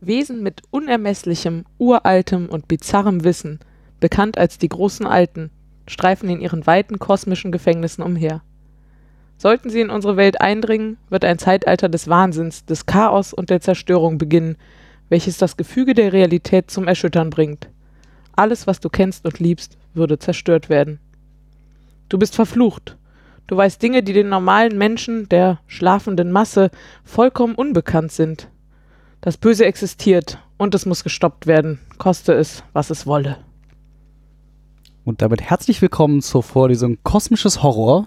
Wesen mit unermesslichem, uraltem und bizarrem Wissen, bekannt als die großen Alten, streifen in ihren weiten kosmischen Gefängnissen umher. Sollten sie in unsere Welt eindringen, wird ein Zeitalter des Wahnsinns, des Chaos und der Zerstörung beginnen, welches das Gefüge der Realität zum Erschüttern bringt. Alles, was du kennst und liebst, würde zerstört werden. Du bist verflucht. Du weißt Dinge, die den normalen Menschen, der schlafenden Masse, vollkommen unbekannt sind. Das Böse existiert und es muss gestoppt werden, koste es, was es wolle. Und damit herzlich willkommen zur Vorlesung Kosmisches Horror.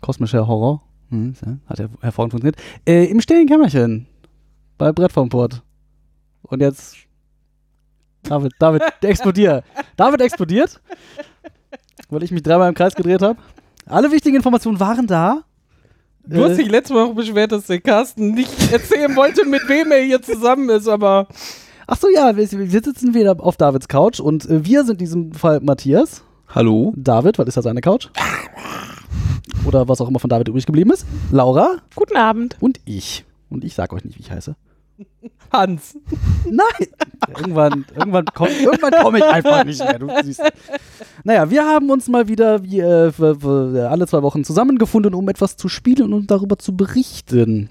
Kosmischer Horror. Hm, hat ja hervorragend funktioniert. Äh, Im stillen Kämmerchen. Bei Brett vom Port. Und jetzt. David, David, explodier. David explodiert. Weil ich mich dreimal im Kreis gedreht habe. Alle wichtigen Informationen waren da. Du hast dich letzte Woche beschwert, dass der Carsten nicht erzählen wollte, mit wem er hier zusammen ist, aber. Ach so, ja, wir, wir sitzen wieder auf Davids Couch und äh, wir sind in diesem Fall Matthias. Hallo. David, was ist das seine Couch? Oder was auch immer von David übrig geblieben ist. Laura. Guten Abend. Und ich. Und ich sag euch nicht, wie ich heiße. Hans. Nein. irgendwann irgendwann komme irgendwann komm ich einfach nicht mehr. Du siehst. Naja, wir haben uns mal wieder wie, äh, alle zwei Wochen zusammengefunden, um etwas zu spielen und darüber zu berichten.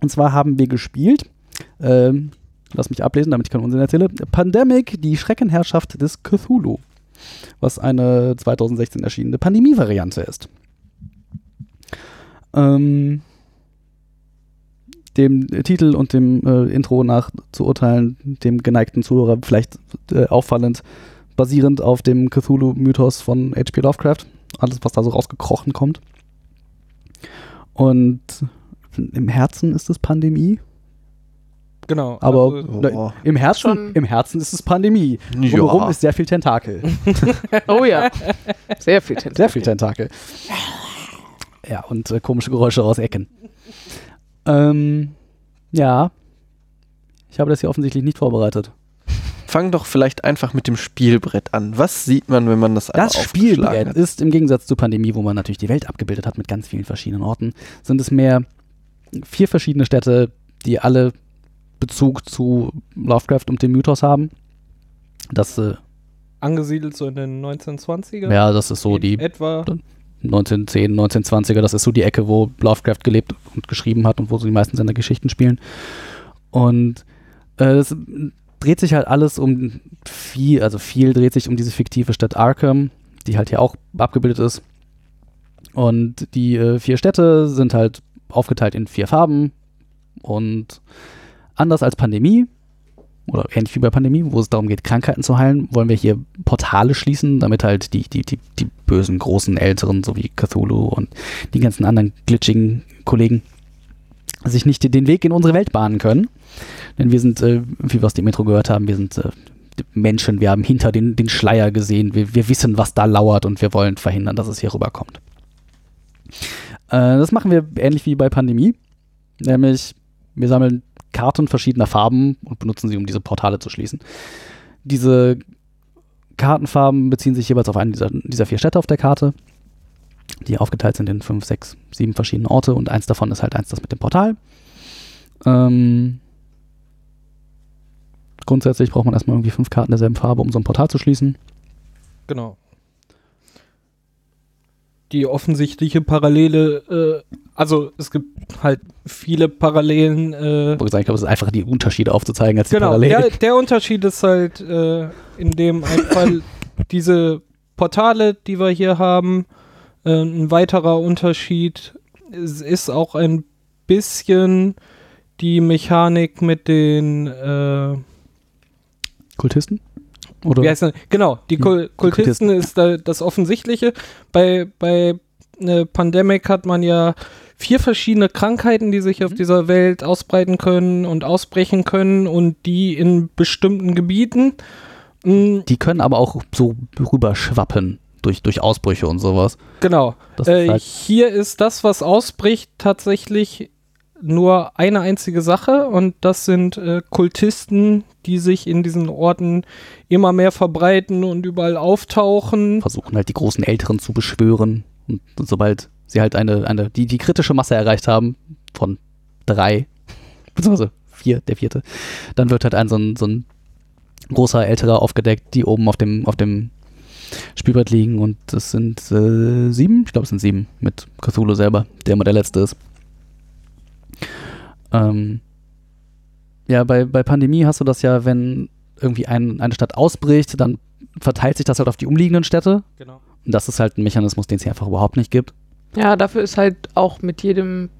Und zwar haben wir gespielt, ähm, lass mich ablesen, damit ich keinen Unsinn erzähle, Pandemic, die Schreckenherrschaft des Cthulhu, was eine 2016 erschienene Pandemie-Variante ist. Ähm, dem Titel und dem äh, Intro nach zu urteilen, dem geneigten Zuhörer vielleicht äh, auffallend, basierend auf dem Cthulhu-Mythos von H.P. Lovecraft. Alles, was da so rausgekrochen kommt. Und im Herzen ist es Pandemie. Genau. Aber also, oh. im, Herzen, im Herzen ist es Pandemie. Ja. Drumherum ist sehr viel Tentakel. oh ja. Sehr viel Tentakel. Sehr viel Tentakel. Ja, und äh, komische Geräusche aus Ecken. Ähm, ja. Ich habe das hier offensichtlich nicht vorbereitet. Fang doch vielleicht einfach mit dem Spielbrett an. Was sieht man, wenn man das Das Spielbrett hat? ist im Gegensatz zur Pandemie, wo man natürlich die Welt abgebildet hat mit ganz vielen verschiedenen Orten, sind es mehr vier verschiedene Städte, die alle Bezug zu Lovecraft und dem Mythos haben. Das äh, angesiedelt so in den 1920er. Ja, das ist so die etwa 1910, 1920er, das ist so die Ecke, wo Lovecraft gelebt und geschrieben hat und wo so die meisten seiner Geschichten spielen. Und äh, es dreht sich halt alles um viel, also viel dreht sich um diese fiktive Stadt Arkham, die halt hier auch abgebildet ist. Und die äh, vier Städte sind halt aufgeteilt in vier Farben und anders als Pandemie oder ähnlich wie bei Pandemie, wo es darum geht, Krankheiten zu heilen, wollen wir hier Portale schließen, damit halt die, die, die, die bösen, großen, älteren, so wie Cthulhu und die ganzen anderen glitschigen Kollegen sich nicht den Weg in unsere Welt bahnen können. Denn wir sind, äh, wie wir aus dem Intro gehört haben, wir sind äh, Menschen, wir haben hinter den, den Schleier gesehen, wir, wir wissen, was da lauert und wir wollen verhindern, dass es hier rüberkommt. Äh, das machen wir ähnlich wie bei Pandemie, nämlich wir sammeln Karten verschiedener Farben und benutzen sie, um diese Portale zu schließen. Diese Kartenfarben beziehen sich jeweils auf einen dieser, dieser vier Städte auf der Karte, die aufgeteilt sind in fünf, sechs, sieben verschiedene Orte und eins davon ist halt eins das mit dem Portal. Ähm, grundsätzlich braucht man erstmal irgendwie fünf Karten derselben Farbe, um so ein Portal zu schließen. Genau die offensichtliche Parallele, äh, also es gibt halt viele Parallelen. Äh, ich glaube, es ist einfach die Unterschiede aufzuzeigen als genau, die Parallelen. Der, der Unterschied ist halt äh, in dem Fall diese Portale, die wir hier haben. Äh, ein weiterer Unterschied ist, ist, auch ein bisschen die Mechanik mit den äh, Kultisten? Oder? Wie heißt das? Genau, die Kul Kultisten, Kultisten ist da das Offensichtliche. Bei, bei äh, Pandemic hat man ja vier verschiedene Krankheiten, die sich auf mhm. dieser Welt ausbreiten können und ausbrechen können und die in bestimmten Gebieten. Mh, die können aber auch so rüberschwappen durch, durch Ausbrüche und sowas. Genau. Äh, halt hier ist das, was ausbricht, tatsächlich nur eine einzige Sache und das sind äh, Kultisten, die sich in diesen Orten immer mehr verbreiten und überall auftauchen. Versuchen halt die großen Älteren zu beschwören und, sobald sie halt eine, eine die, die kritische Masse erreicht haben von drei, beziehungsweise vier, der vierte, dann wird halt ein so ein, so ein großer älterer aufgedeckt, die oben auf dem, auf dem Spielbrett liegen und das sind äh, sieben, ich glaube es sind sieben mit Cthulhu selber, der immer der letzte ist. Ähm, ja, bei, bei Pandemie hast du das ja, wenn irgendwie ein, eine Stadt ausbricht, dann verteilt sich das halt auf die umliegenden Städte. Genau. Und das ist halt ein Mechanismus, den es hier einfach überhaupt nicht gibt. Ja, dafür ist halt auch mit jedem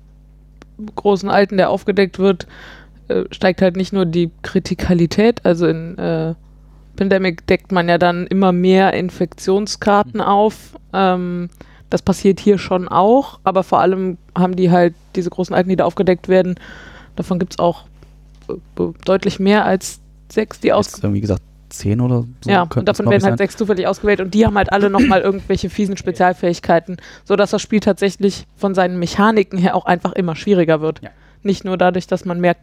großen Alten, der aufgedeckt wird, äh, steigt halt nicht nur die Kritikalität, also in äh, Pandemic deckt man ja dann immer mehr Infektionskarten auf. Ähm, das passiert hier schon auch, aber vor allem haben die halt diese großen Alten, die da aufgedeckt werden. Davon gibt es auch äh, deutlich mehr als sechs, die aus irgendwie gesagt zehn oder so. ja, und davon werden halt sein. sechs zufällig ausgewählt und die haben halt alle nochmal irgendwelche fiesen Spezialfähigkeiten, sodass das Spiel tatsächlich von seinen Mechaniken her auch einfach immer schwieriger wird. Ja. Nicht nur dadurch, dass man mehr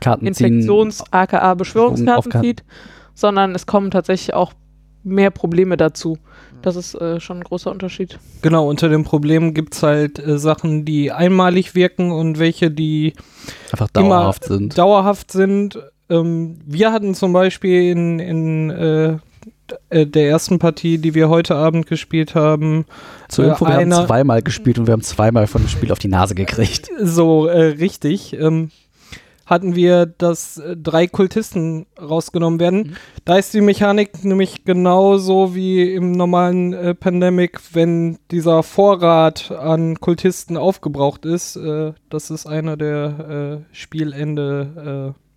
Karten. Infektions-, aka Beschwörungskarten zieht, sondern es kommen tatsächlich auch mehr Probleme dazu. Das ist äh, schon ein großer Unterschied. Genau, unter dem Problem gibt es halt äh, Sachen, die einmalig wirken und welche, die einfach immer dauerhaft sind. dauerhaft sind. Ähm, wir hatten zum Beispiel in, in äh, äh, der ersten Partie, die wir heute Abend gespielt haben, Zur äh, Info, wir haben zweimal gespielt und wir haben zweimal von dem Spiel auf die Nase gekriegt. so äh, richtig, ähm, hatten wir, dass äh, drei Kultisten rausgenommen werden. Mhm. Da ist die Mechanik nämlich genauso wie im normalen äh, Pandemic, wenn dieser Vorrat an Kultisten aufgebraucht ist. Äh, das ist einer der äh, Spielende. Äh,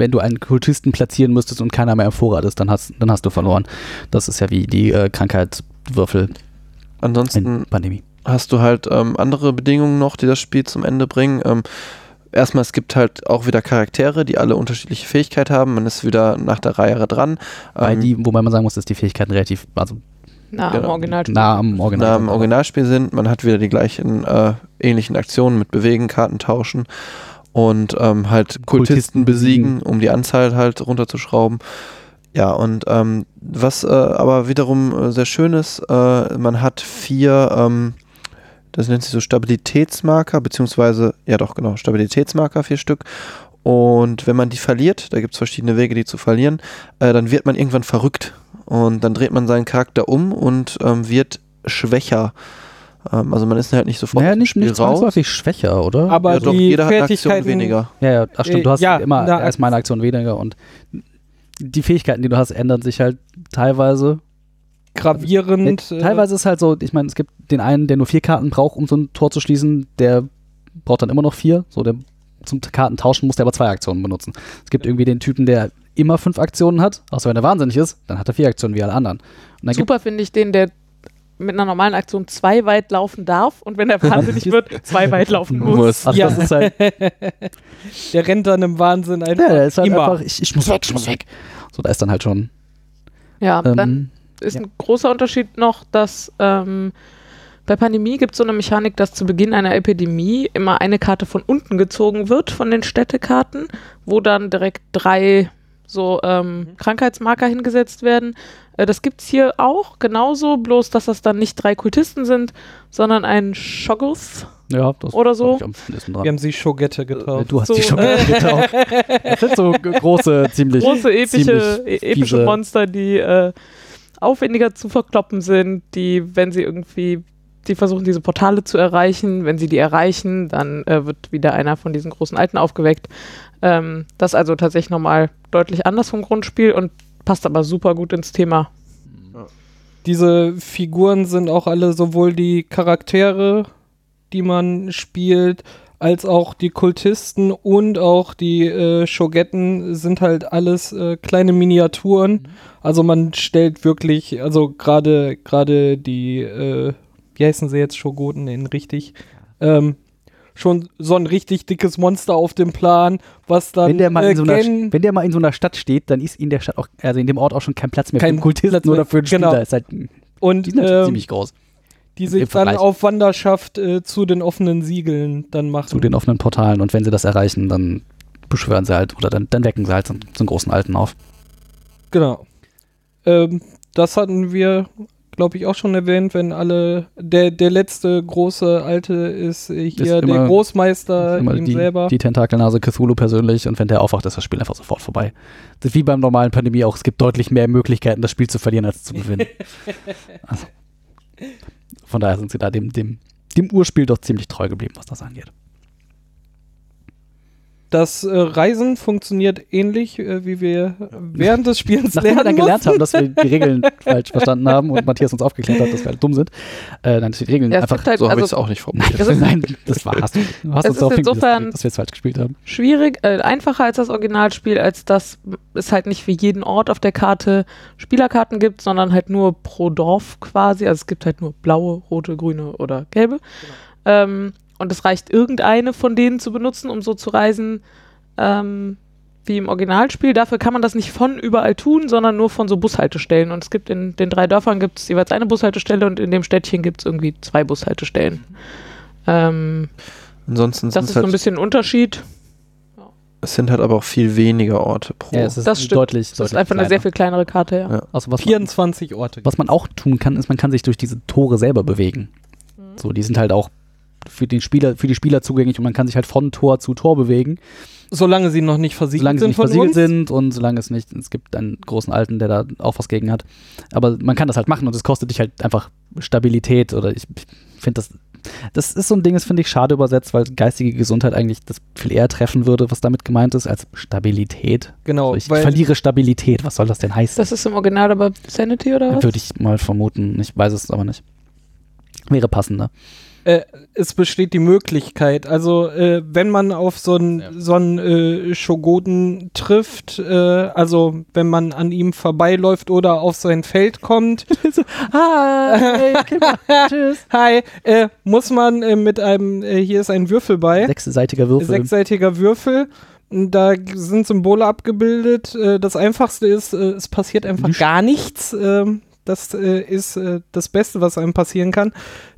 Wenn du einen Kultisten platzieren müsstest und keiner mehr im Vorrat ist, dann hast, dann hast du verloren. Das ist ja wie die äh, Krankheitswürfel in Ansonsten Pandemie. hast du halt ähm, andere Bedingungen noch, die das Spiel zum Ende bringen. Ähm, erstmal, es gibt halt auch wieder Charaktere, die alle unterschiedliche Fähigkeit haben. Man ist wieder nach der Reihe dran. Weil Ähm, die, wobei man sagen muss, dass die Fähigkeiten relativ also Na, am Genau. Originalspiel. nah am Original nah sind. im Originalspiel sind. Man hat wieder die gleichen äh, ähnlichen Aktionen mit Bewegen, Karten tauschen und ähm, halt Kultisten, Kultisten besiegen, um die Anzahl halt runterzuschrauben. Ja, und ähm, was äh, aber wiederum äh, sehr schön ist, äh, man hat vier, ähm, das nennt sich so Stabilitätsmarker, beziehungsweise, ja doch, genau, Stabilitätsmarker, vier Stück. Und wenn man die verliert, da gibt es verschiedene Wege, die zu verlieren, äh, dann wird man irgendwann verrückt. Und dann dreht man seinen Charakter um und ähm, wird schwächer. Ähm, also man ist halt nicht sofort Naja, nicht, nicht zwangsläufig schwer, oder? aber Ja, doch, jeder hat eine Aktion weniger. ja, ja, ach stimmt, du Äh, hast ja, immer na, erstmal eine Aktion weniger und die Fähigkeiten, die du hast, ändern sich halt teilweise. gravierend. Nee, äh, teilweise ist halt so, ich meine, es gibt den einen, der nur vier Karten braucht, um so ein Tor zu schließen, der braucht dann immer noch vier. So, der zum Karten tauschen muss der aber zwei Aktionen benutzen. Es gibt irgendwie den Typen, der immer fünf Aktionen hat, außer wenn er wahnsinnig ist, dann hat er vier Aktionen wie alle anderen. Und dann gibt Super finde ich den, der mit einer normalen Aktion zwei weit laufen darf und wenn er wahnsinnig wird, zwei weit laufen muss. Also Ja. das ist halt, der rennt dann im Wahnsinn einfach. ja, der ist halt immer. einfach, ich, ich muss weg, ich muss weg. So, da ist dann halt schon. Ja, Ähm, dann ist ja. ein großer Unterschied noch, dass ähm, bei Pandemie gibt es so eine Mechanik, dass zu Beginn einer Epidemie immer eine Karte von unten gezogen wird von den Städtekarten, wo dann direkt drei so ähm, Krankheitsmarker hingesetzt werden. Äh, das gibt es hier auch genauso, bloß dass das dann nicht drei Kultisten sind, sondern ein Shoggoth. ja, das Oder so. am dran. Wir haben sie Schogette getauft. Du hast So, die schon äh, getaucht. Das sind so große, ziemlich. große epische, ziemlich e- epische Monster, die äh, aufwendiger zu verkloppen sind, die, wenn sie irgendwie, die versuchen, diese Portale zu erreichen. Wenn sie die erreichen, dann äh, wird wieder einer von diesen großen Alten aufgeweckt. Ähm, das ist also tatsächlich nochmal deutlich anders vom Grundspiel und passt aber super gut ins Thema. Diese Figuren sind auch alle sowohl die Charaktere, die man spielt, als auch die Kultisten und auch die äh, Shogetten sind halt alles äh, kleine Miniaturen. Also man stellt wirklich, also gerade gerade die, äh, wie heißen sie jetzt, Shogoten in richtig, ähm, schon so ein richtig dickes Monster auf dem Plan, was dann Wenn der, mal äh, in so einer, wenn der mal in so einer Stadt steht, dann ist in der Stadt auch, also in dem Ort auch schon kein Platz mehr Kein für Platz oder für einen Spieler. genau. Ist halt, die und sind natürlich ähm, ziemlich groß. die sich dann auf Wanderschaft äh, zu den offenen Siegeln dann machen. Zu den offenen Portalen und wenn sie das erreichen, dann beschwören sie halt oder dann, dann wecken sie halt so, so einen großen Alten auf. Genau. Ähm, das hatten wir, glaube ich, auch schon erwähnt, wenn alle, der, der letzte große Alte ist äh, hier Ist der immer- Großmeister Immer ihm die, selber. die Tentakelnase Cthulhu persönlich und wenn der aufwacht, ist das Spiel einfach sofort vorbei. Das ist wie beim normalen Pandemie auch. Es gibt deutlich mehr Möglichkeiten, das Spiel zu verlieren, als zu gewinnen. also, von daher sind sie da dem, dem, dem Urspiel doch ziemlich treu geblieben, was das angeht. Das äh, Reisen funktioniert ähnlich, äh, wie wir während des Spiels Nachdem wir lernen dann gelernt haben, dass wir die Regeln falsch verstanden haben und Matthias uns aufgeklärt hat, dass wir halt dumm sind, äh, dann ist die Regeln Ja, einfach. halt, So habe ich es also auch nicht formuliert. Ist- Nein, das war hast du. Du hast Es uns ist darauf insofern- dass wir es falsch gespielt haben. schwierig, äh, einfacher als das Originalspiel, als dass es halt nicht für jeden Ort auf der Karte Spielerkarten gibt, sondern halt nur pro Dorf quasi. Also es gibt halt nur blaue, rote, grüne oder gelbe. Ähm, und es reicht irgendeine von denen zu benutzen, um so zu reisen ähm, wie im Originalspiel. Dafür kann man das nicht von überall tun, sondern nur von so Bushaltestellen. Und es gibt in den drei Dörfern gibt es jeweils eine Bushaltestelle und in dem Städtchen gibt es irgendwie zwei Bushaltestellen. Ähm, Ansonsten das ist es so ein halt, bisschen ein Unterschied. es sind halt aber auch viel weniger Orte pro. Ja, es ist Das stimmt. deutlich. Das ist einfach eine sehr viel kleinere Karte, ja. Ja. Also was, man, 24 Orte. was man auch tun kann, ist, man kann sich durch diese Tore selber bewegen. Mhm. So, die sind halt auch für den Spieler, für die Spieler zugänglich und man kann sich halt von Tor zu Tor bewegen, Solange sie noch nicht versiegelt solange sie sind nicht von versiegelt uns. sind und solange es nicht, es gibt einen großen Alten, der da auch was gegen hat. Aber man kann das halt machen und es kostet dich halt einfach Stabilität oder ich finde das, das ist so ein Ding, das finde ich schade übersetzt, weil geistige Gesundheit eigentlich das viel eher treffen würde, was damit gemeint ist, als Stabilität. Genau, Also ich weil verliere Stabilität, was soll das denn heißen? Das ist im Original aber Sanity oder was? Würde ich mal vermuten. Ich weiß es aber nicht. Wäre passender. Äh, es besteht die Möglichkeit, also äh, wenn man auf so einen Ja. so einen, äh, Shogoten trifft, äh, also wenn man an ihm vorbeiläuft oder auf sein Feld kommt, Hi, tschüss. hi, äh, muss man äh, mit einem, äh, hier ist ein Würfel bei, Sechsseitiger Würfel. sechsseitiger Würfel. Da sind Symbole abgebildet. Das einfachste ist, es passiert einfach Nichts. gar nichts. Ähm, Das ist das Beste, was einem passieren kann.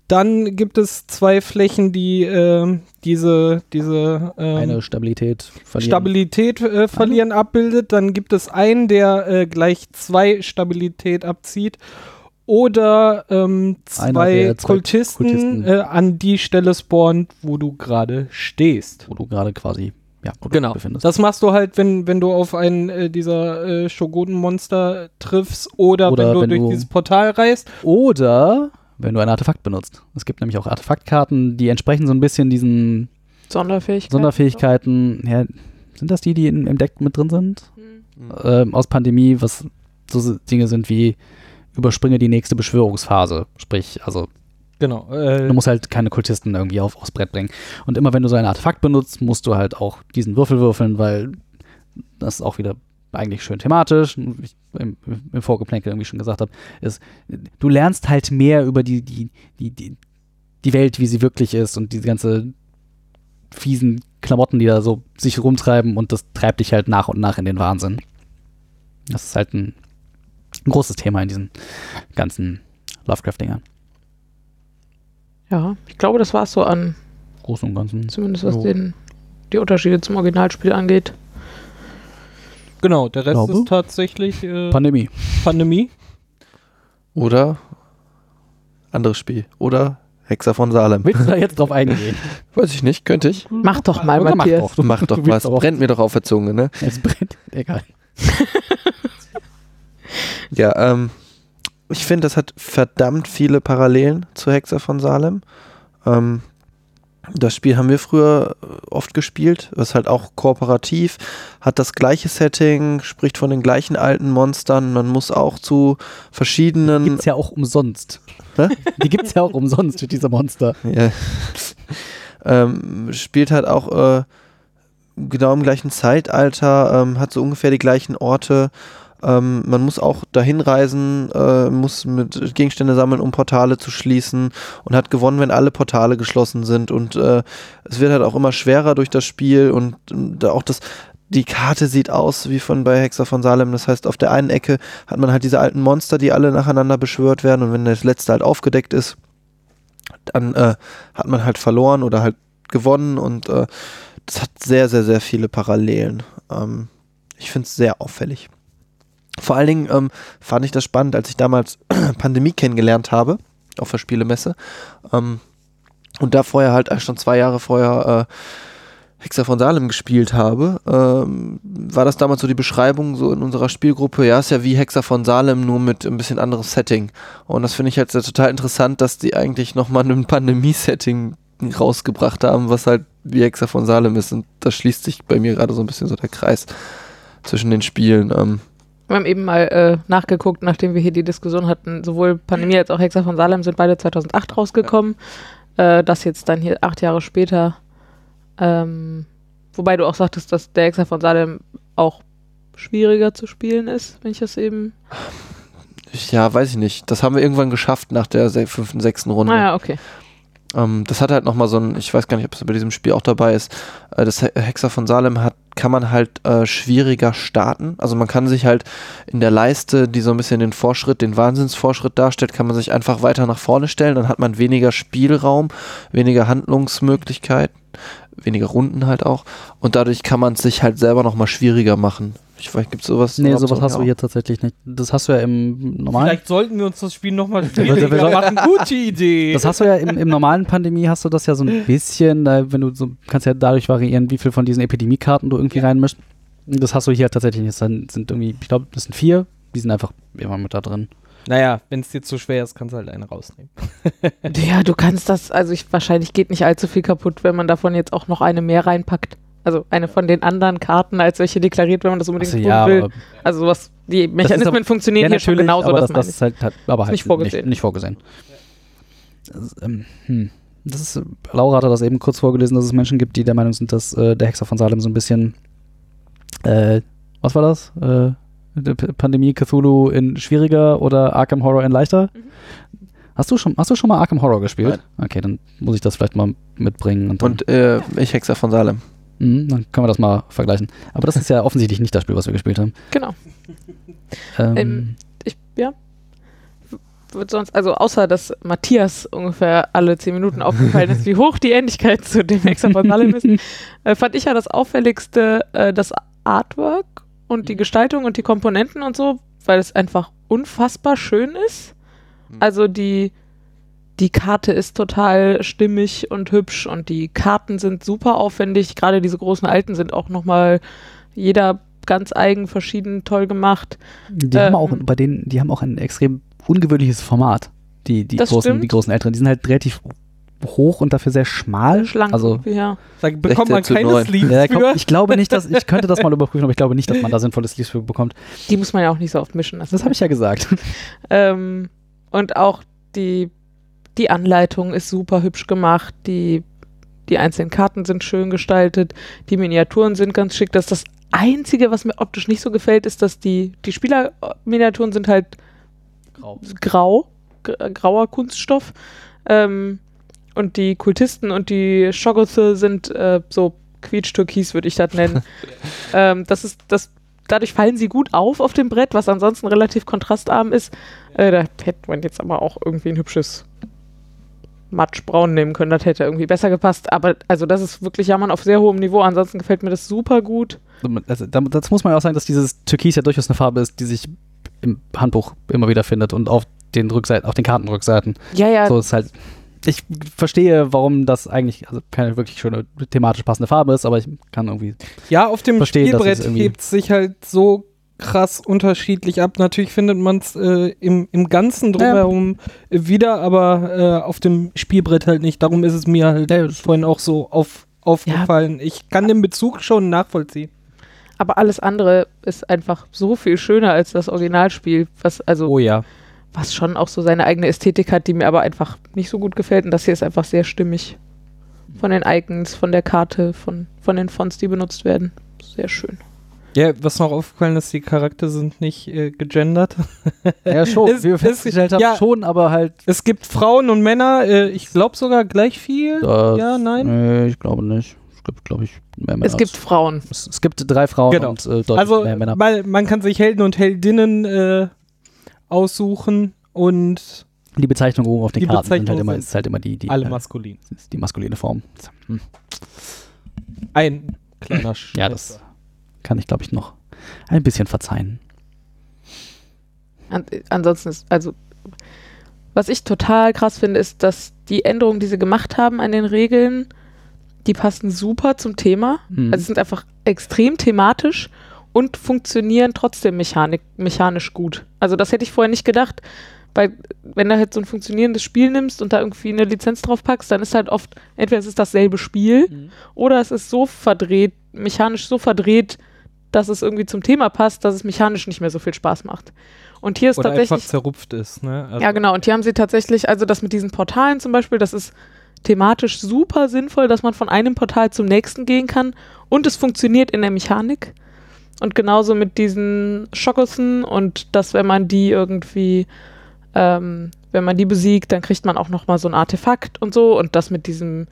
Dann gibt es zwei Flächen, die ähm, diese, diese ähm, Eine Stabilität verlieren. Stabilität äh, verlieren abbildet. Dann gibt es einen, der äh, gleich zwei Stabilität abzieht. Oder ähm, zwei Kultisten, Kultisten- Äh, an die Stelle spawnt, wo du gerade stehst. wo du gerade quasi ja, Genau. Das machst du halt, wenn, wenn du auf einen äh, dieser äh, Shogoten-Monster triffst oder, Oder wenn du wenn durch du- dieses Portal reist. Oder wenn du ein Artefakt benutzt. Es gibt nämlich auch Artefaktkarten, die entsprechen so ein bisschen diesen Sonderfähigkeit. Sonderfähigkeiten. Ja, sind das die, die in, im Deck mit drin sind? Mhm. Ähm, aus Pandemie, was so Dinge sind wie überspringe die nächste Beschwörungsphase. Sprich, also Genau. Äh, Du musst halt keine Kultisten irgendwie auf, aufs Brett bringen. Und immer wenn du so ein Artefakt benutzt, musst du halt auch diesen Würfel würfeln, weil das ist auch wieder eigentlich schön thematisch, wie ich im, im Vorgeplänkel irgendwie schon gesagt habe, ist, du lernst halt mehr über die, die, die, die, die Welt, wie sie wirklich ist und diese ganze fiesen Klamotten, die da so sich rumtreiben und das treibt dich halt nach und nach in den Wahnsinn. Das ist halt ein, ein großes Thema in diesen ganzen Lovecraft-Dingern. Ja, ich glaube, das war es so an, Großen und Ganzen. zumindest was Jo. den, die Unterschiede zum Originalspiel angeht. Genau, der Rest Glaube. ist tatsächlich äh, Pandemie. Pandemie. Oder anderes Spiel. Oder Hexer von Salem. Willst du da jetzt drauf eingehen? Weiß ich nicht, könnte ich. Mach doch mal, Oder mach Matthias. doch. Du- Mach doch was. auch- Brennt mir doch auf der Zunge, ne? Es brennt. Egal. Ja, ähm, ich finde, das hat verdammt viele Parallelen zu Hexer von Salem. Ähm, das Spiel haben wir früher äh, oft gespielt. Das ist halt auch kooperativ, hat das gleiche Setting, spricht von den gleichen alten Monstern. Man muss auch zu verschiedenen. Gibt's ja auch umsonst. Hä? Die gibt's ja auch umsonst diese Monster. Ja. ähm, spielt halt auch äh, genau im gleichen Zeitalter, ähm, hat so ungefähr die gleichen Orte. Ähm, man muss auch dahin reisen, äh, muss mit Gegenstände sammeln, um Portale zu schließen und hat gewonnen, wenn alle Portale geschlossen sind. Und äh, es wird halt auch immer schwerer durch das Spiel und ähm, da auch das. Die Karte sieht aus wie von bei Hexer von Salem. Das heißt, auf der einen Ecke hat man halt diese alten Monster, die alle nacheinander beschwört werden. Und wenn das letzte halt aufgedeckt ist, dann äh, hat man halt verloren oder halt gewonnen und äh, das hat sehr, sehr, sehr viele Parallelen. Ähm, ich finde es sehr auffällig. Vor allen Dingen ähm, fand ich das spannend, als ich damals Pandemie kennengelernt habe, auf der Spielemesse. Ähm, und da vorher halt schon zwei Jahre vorher äh, Hexer von Salem gespielt habe, ähm, war das damals so die Beschreibung so in unserer Spielgruppe, ja, ist ja wie Hexer von Salem, nur mit ein bisschen anderes Setting. Und das finde ich halt total interessant, dass die eigentlich nochmal ein Pandemie-Setting rausgebracht haben, was halt wie Hexer von Salem ist. Und da schließt sich bei mir gerade so ein bisschen so der Kreis zwischen den Spielen. Ähm. Wir haben eben mal äh, nachgeguckt, nachdem wir hier die Diskussion hatten, sowohl Pandemie als auch Hexer von Salem sind beide 2008 rausgekommen. Äh, das jetzt dann hier acht Jahre später ähm, wobei du auch sagtest, dass der Hexer von Salem auch schwieriger zu spielen ist, wenn ich das eben. Ja, weiß ich nicht. Das haben wir irgendwann geschafft nach der fünften, sechsten Runde. Ah okay. Ähm, das hat halt nochmal so ein, ich weiß gar nicht, ob es bei diesem Spiel auch dabei ist, äh, das Hexer von Salem hat, kann man halt äh, schwieriger starten. Also man kann sich halt in der Leiste, die so ein bisschen den Fortschritt, den Wahnsinnsfortschritt darstellt, kann man sich einfach weiter nach vorne stellen. Dann hat man weniger Spielraum, weniger Handlungsmöglichkeiten weniger Runden halt auch. Und dadurch kann man es sich halt selber nochmal schwieriger machen. Ich weiß, gibt es sowas? Nee, sowas hast du hier tatsächlich nicht. Das hast du ja im normalen. Vielleicht sollten wir uns das Spiel nochmal schwieriger machen. Gute Idee. Das hast du ja im, im, normalen Pandemie hast du das ja so ein bisschen, da, wenn du so, kannst ja dadurch variieren, wie viel von diesen Epidemiekarten du irgendwie ja. reinmischst. Das hast du hier tatsächlich nicht. Das sind irgendwie, ich glaube, das sind vier. Die sind einfach immer mit da drin. Naja, wenn es dir zu schwer ist, kannst du halt eine rausnehmen. ja, du kannst das, also ich, wahrscheinlich geht nicht allzu viel kaputt, wenn man davon jetzt auch noch eine mehr reinpackt. Also eine von den anderen Karten als welche deklariert, wenn man das unbedingt also, tun ja, will. Also was, die Mechanismen aber, funktionieren ja, hier schon genauso. Aber das, das, ist halt, hat, aber halt nicht vorgesehen. Nicht, nicht vorgesehen. Das, ähm, hm. das ist, Laura hatte das eben kurz vorgelesen, dass es Menschen gibt, die der Meinung sind, dass äh, der Hexer von Salem so ein bisschen, äh, was war das? Äh, Pandemie Cthulhu in schwieriger oder Arkham Horror in leichter? Mhm. Hast du schon, hast du schon mal Arkham Horror gespielt? Nein. Okay, dann muss ich das vielleicht mal mitbringen. Und, und äh, ich Hexer von Salem. Mhm, dann können wir das mal vergleichen. Aber das ist ja offensichtlich nicht das Spiel, was wir gespielt haben. Genau. Ähm, ähm, ich, ja. Wird sonst, also außer dass Matthias ungefähr alle zehn Minuten aufgefallen ist, wie hoch die Ähnlichkeit zu dem Salem ist, äh, fand ich ja das auffälligste äh, das Artwork und die. Gestaltung und die Komponenten und so, weil es einfach unfassbar schön ist. Mhm. Also die, die Karte ist total stimmig und hübsch und die Karten sind super aufwendig. Gerade diese großen alten sind auch nochmal jeder ganz eigen, verschieden, toll gemacht. Die ähm, haben auch bei denen, die haben auch ein extrem ungewöhnliches Format. Die, die, großen, die großen Älteren. Die sind halt relativ hoch und dafür sehr schmal. Schlank, also ja. Da bekommt man keine Sleeves ja, für. Ich glaube nicht, dass, ich könnte das mal überprüfen, aber ich glaube nicht, dass man da sinnvolle Sleeves für bekommt. Die muss man ja auch nicht so oft mischen. Das, das habe ich ja gesagt. ähm, und auch die, die Anleitung ist super hübsch gemacht, die, die einzelnen Karten sind schön gestaltet, die Miniaturen sind ganz schick. Das ist das Einzige, was mir optisch nicht so gefällt, ist, dass die, die Spielerminiaturen sind halt grau, grau grauer Kunststoff. Ähm, und die Kultisten und die Shoggoth sind äh, so quietsch-türkis, würde ich das nennen. ähm, das ist, das, dadurch fallen sie gut auf auf dem Brett, was ansonsten relativ kontrastarm ist. Äh, da hätte man jetzt aber auch irgendwie ein hübsches Matschbraun nehmen können, das hätte irgendwie besser gepasst. Aber also das ist wirklich Jammern auf sehr hohem Niveau. Ansonsten gefällt mir das super gut. Also, das muss man ja auch sagen, dass dieses Türkis ja durchaus eine Farbe ist, die sich im Handbuch immer wieder findet und auf den Rückseiten, auf den Kartenrückseiten. Ja, ja. So ist halt ich verstehe, warum das eigentlich also keine wirklich schöne thematisch passende Farbe ist, aber ich kann irgendwie. Ja, auf dem Spielbrett hebt es sich halt so krass unterschiedlich ab. Natürlich findet man es äh, im, im Ganzen drumherum ja. wieder, aber äh, auf dem Spielbrett halt nicht. Darum ist es mir halt ja, vorhin auch so auf, aufgefallen. Ja. Ich kann den Bezug schon nachvollziehen. Aber alles andere ist einfach so viel schöner als das Originalspiel. Was, also oh ja was schon auch so seine eigene Ästhetik hat, die mir aber einfach nicht so gut gefällt. Und das hier ist einfach sehr stimmig. Von den Icons, von der Karte, von, von den Fonts, die benutzt werden. Sehr schön. Ja, was noch aufgefallen ist, die Charakter sind nicht äh, gegendert. Ja, schon. es, Wie wir festgestellt haben, ja, schon, aber halt. Es gibt Frauen und Männer, äh, ich glaube sogar gleich viel. Das, ja, nein? Nee, ich glaube nicht. Es gibt, glaube ich, mehr Männer. Es gibt Frauen. Es, es, gibt drei Frauen genau. und äh, deutlich also, mehr Männer. Also, man kann sich Helden und Heldinnen äh, aussuchen und die Bezeichnung oben auf den Karten sind halt immer, ist halt immer die, die alle äh, maskulin. Ist die maskuline Form. Hm. Ein kleiner Ja, das kann ich, glaube ich, noch ein bisschen verzeihen. An, ansonsten ist, also, was ich total krass finde, ist, dass die Änderungen, die sie gemacht haben an den Regeln, die passen super zum Thema. Mhm. Also sind einfach extrem thematisch und funktionieren trotzdem mechanik, mechanisch gut. Also das hätte ich vorher nicht gedacht, weil wenn du halt so ein funktionierendes Spiel nimmst und da irgendwie eine Lizenz drauf packst, dann ist halt oft, entweder es ist dasselbe Spiel Mhm. oder es ist so verdreht, mechanisch so verdreht, dass es irgendwie zum Thema passt, dass es mechanisch nicht mehr so viel Spaß macht. Und hier ist Oder tatsächlich einfach zerrupft ist. Ne? Also, ja, genau. Und hier haben sie tatsächlich, also das mit diesen Portalen zum Beispiel, das ist thematisch super sinnvoll, dass man von einem Portal zum nächsten gehen kann und es funktioniert in der Mechanik. Und genauso mit diesen Schokossen und dass, wenn man die irgendwie, ähm, wenn man die besiegt, dann kriegt man auch nochmal so ein Artefakt und so. Und das mit diesem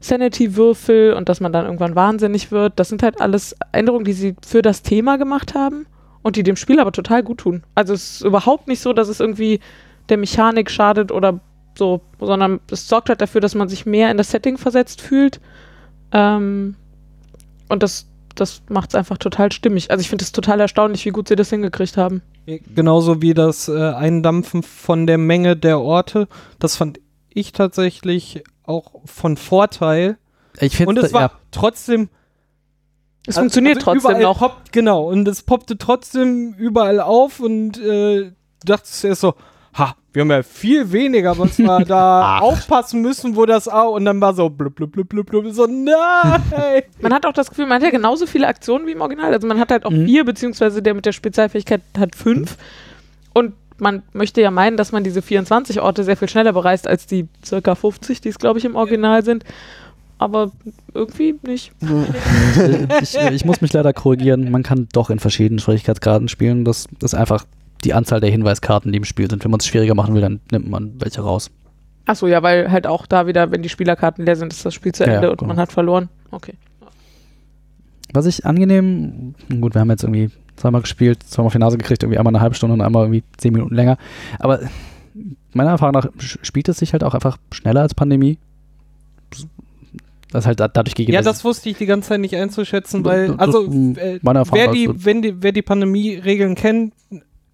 Sanity-Würfel und dass man dann irgendwann wahnsinnig wird, das sind halt alles Änderungen, die sie für das Thema gemacht haben und die dem Spiel aber total gut tun. Also es ist überhaupt nicht so, dass es irgendwie der Mechanik schadet oder so, sondern es sorgt halt dafür, dass man sich mehr in das Setting versetzt fühlt. Ähm, und das, das macht es einfach total stimmig. Also ich finde es total erstaunlich, wie gut sie das hingekriegt haben. Genauso wie das äh, Eindampfen von der Menge der Orte. Das fand ich tatsächlich auch von Vorteil. Ich Und finde, es war ja, trotzdem. Es funktioniert also trotzdem überall noch. Poppt, genau, und es poppte trotzdem überall auf und äh, du dachtest erst so, ha, wir haben ja viel weniger, was wir da Ach. aufpassen müssen, wo das auch, und dann war so blub, blub, blub, blub, blub, so, nein! Man hat auch das Gefühl, man hat ja genauso viele Aktionen wie im Original. Also man hat halt auch Mhm. vier, beziehungsweise der mit der Spezialfähigkeit hat fünf. Und man möchte ja meinen, dass man diese 24 Orte sehr viel schneller bereist als die circa 50, die es, glaube ich, im Original sind. Aber irgendwie nicht. äh, ich, ich muss mich leider korrigieren. Man kann doch in verschiedenen Schwierigkeitsgraden spielen. Das ist einfach die Anzahl der Hinweiskarten, die im Spiel sind. Wenn man es schwieriger machen will, dann nimmt man welche raus. Achso, ja, weil halt auch da wieder, wenn die Spielerkarten leer sind, ist das Spiel zu Ja, Ende ja, und genau. man hat verloren. Okay. Was ich angenehm, gut, wir haben jetzt irgendwie zweimal gespielt, zweimal auf die Nase gekriegt, irgendwie einmal eine halbe Stunde und einmal irgendwie zehn Minuten länger. Aber meiner Erfahrung nach spielt es sich halt auch einfach schneller als Pandemie. Das halt da- dadurch gegeben. Ja, das wusste ich die ganze Zeit nicht einzuschätzen, weil, also, äh, wer, die, wenn die, wer die Pandemie-Regeln kennt,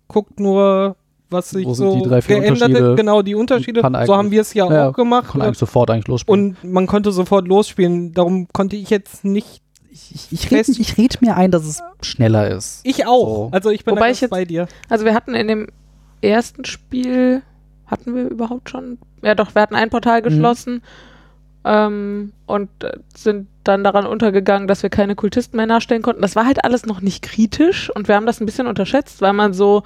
guckt nur, was sich so die drei, vier geändert? Genau, die Unterschiede. So haben wir es ja, Ja, auch gemacht. kann eigentlich sofort eigentlich losspielen. Und man konnte sofort losspielen. Darum konnte ich jetzt nicht. Ich, ich, rede red mir ein, dass es schneller ist. Ich auch. So. Also ich bin Wobei ich ganz jetzt- bei dir. Also wir hatten in dem ersten Spiel, hatten wir überhaupt schon? Ja doch, wir hatten ein Portal geschlossen ähm, und äh, sind dann daran untergegangen, dass wir keine Kultisten mehr nachstellen konnten. Das war halt alles noch nicht kritisch und wir haben das ein bisschen unterschätzt, weil man so,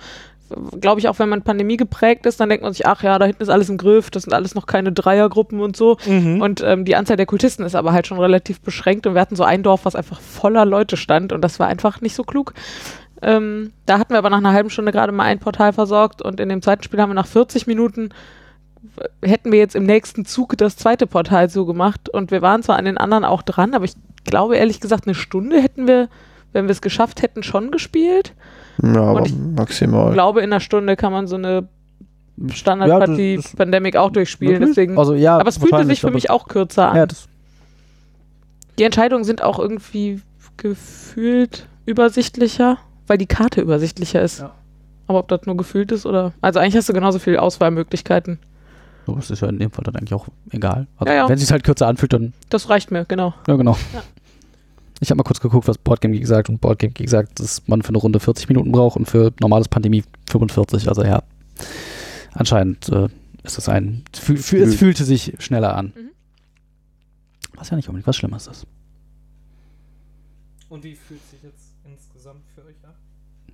glaube ich, auch wenn man Pandemie geprägt ist, dann denkt man sich, ach ja, da hinten ist alles im Griff, das sind alles noch keine Dreiergruppen und so. Mhm. Und ähm, die Anzahl der Kultisten ist aber halt schon relativ beschränkt und wir hatten so ein Dorf, was einfach voller Leute stand und das war einfach nicht so klug. Ähm, da hatten wir aber nach einer halben Stunde gerade mal ein Portal versorgt und in dem zweiten Spiel haben wir nach 40 Minuten w- hätten wir jetzt im nächsten Zug das zweite Portal zugemacht und wir waren zwar an den anderen auch dran, aber ich glaube ehrlich gesagt eine Stunde hätten wir, wenn wir es geschafft hätten, schon gespielt. Ja, aber Und ich maximal. Ich glaube in einer Stunde kann man so eine Standardpartie Ja, das- das- Pandemic auch durchspielen, deswegen. Also ja, aber es fühlte sich für mich auch kürzer an. Ja, das, Die Entscheidungen sind auch irgendwie gefühlt übersichtlicher, weil die Karte übersichtlicher ist. Ja. Aber ob das nur gefühlt ist oder. Also eigentlich hast du genauso viele Auswahlmöglichkeiten. so ist ja in dem Fall dann eigentlich auch egal. Also Ja, ja. Wenn es sich halt kürzer anfühlt, dann Das reicht mir, genau. ja genau. Ja. Ich habe mal kurz geguckt, was Boardgame Geek sagt und Boardgame Geek sagt, dass man für eine Runde 40 Minuten braucht und für normales Pandemie 45. Also ja, anscheinend äh, ist es ein, fü fü es Fühl- fühlte sich schneller an. Mhm. Was ja nicht unbedingt was Schlimmes ist. Und wie fühlt sich jetzt insgesamt für euch an? Ah,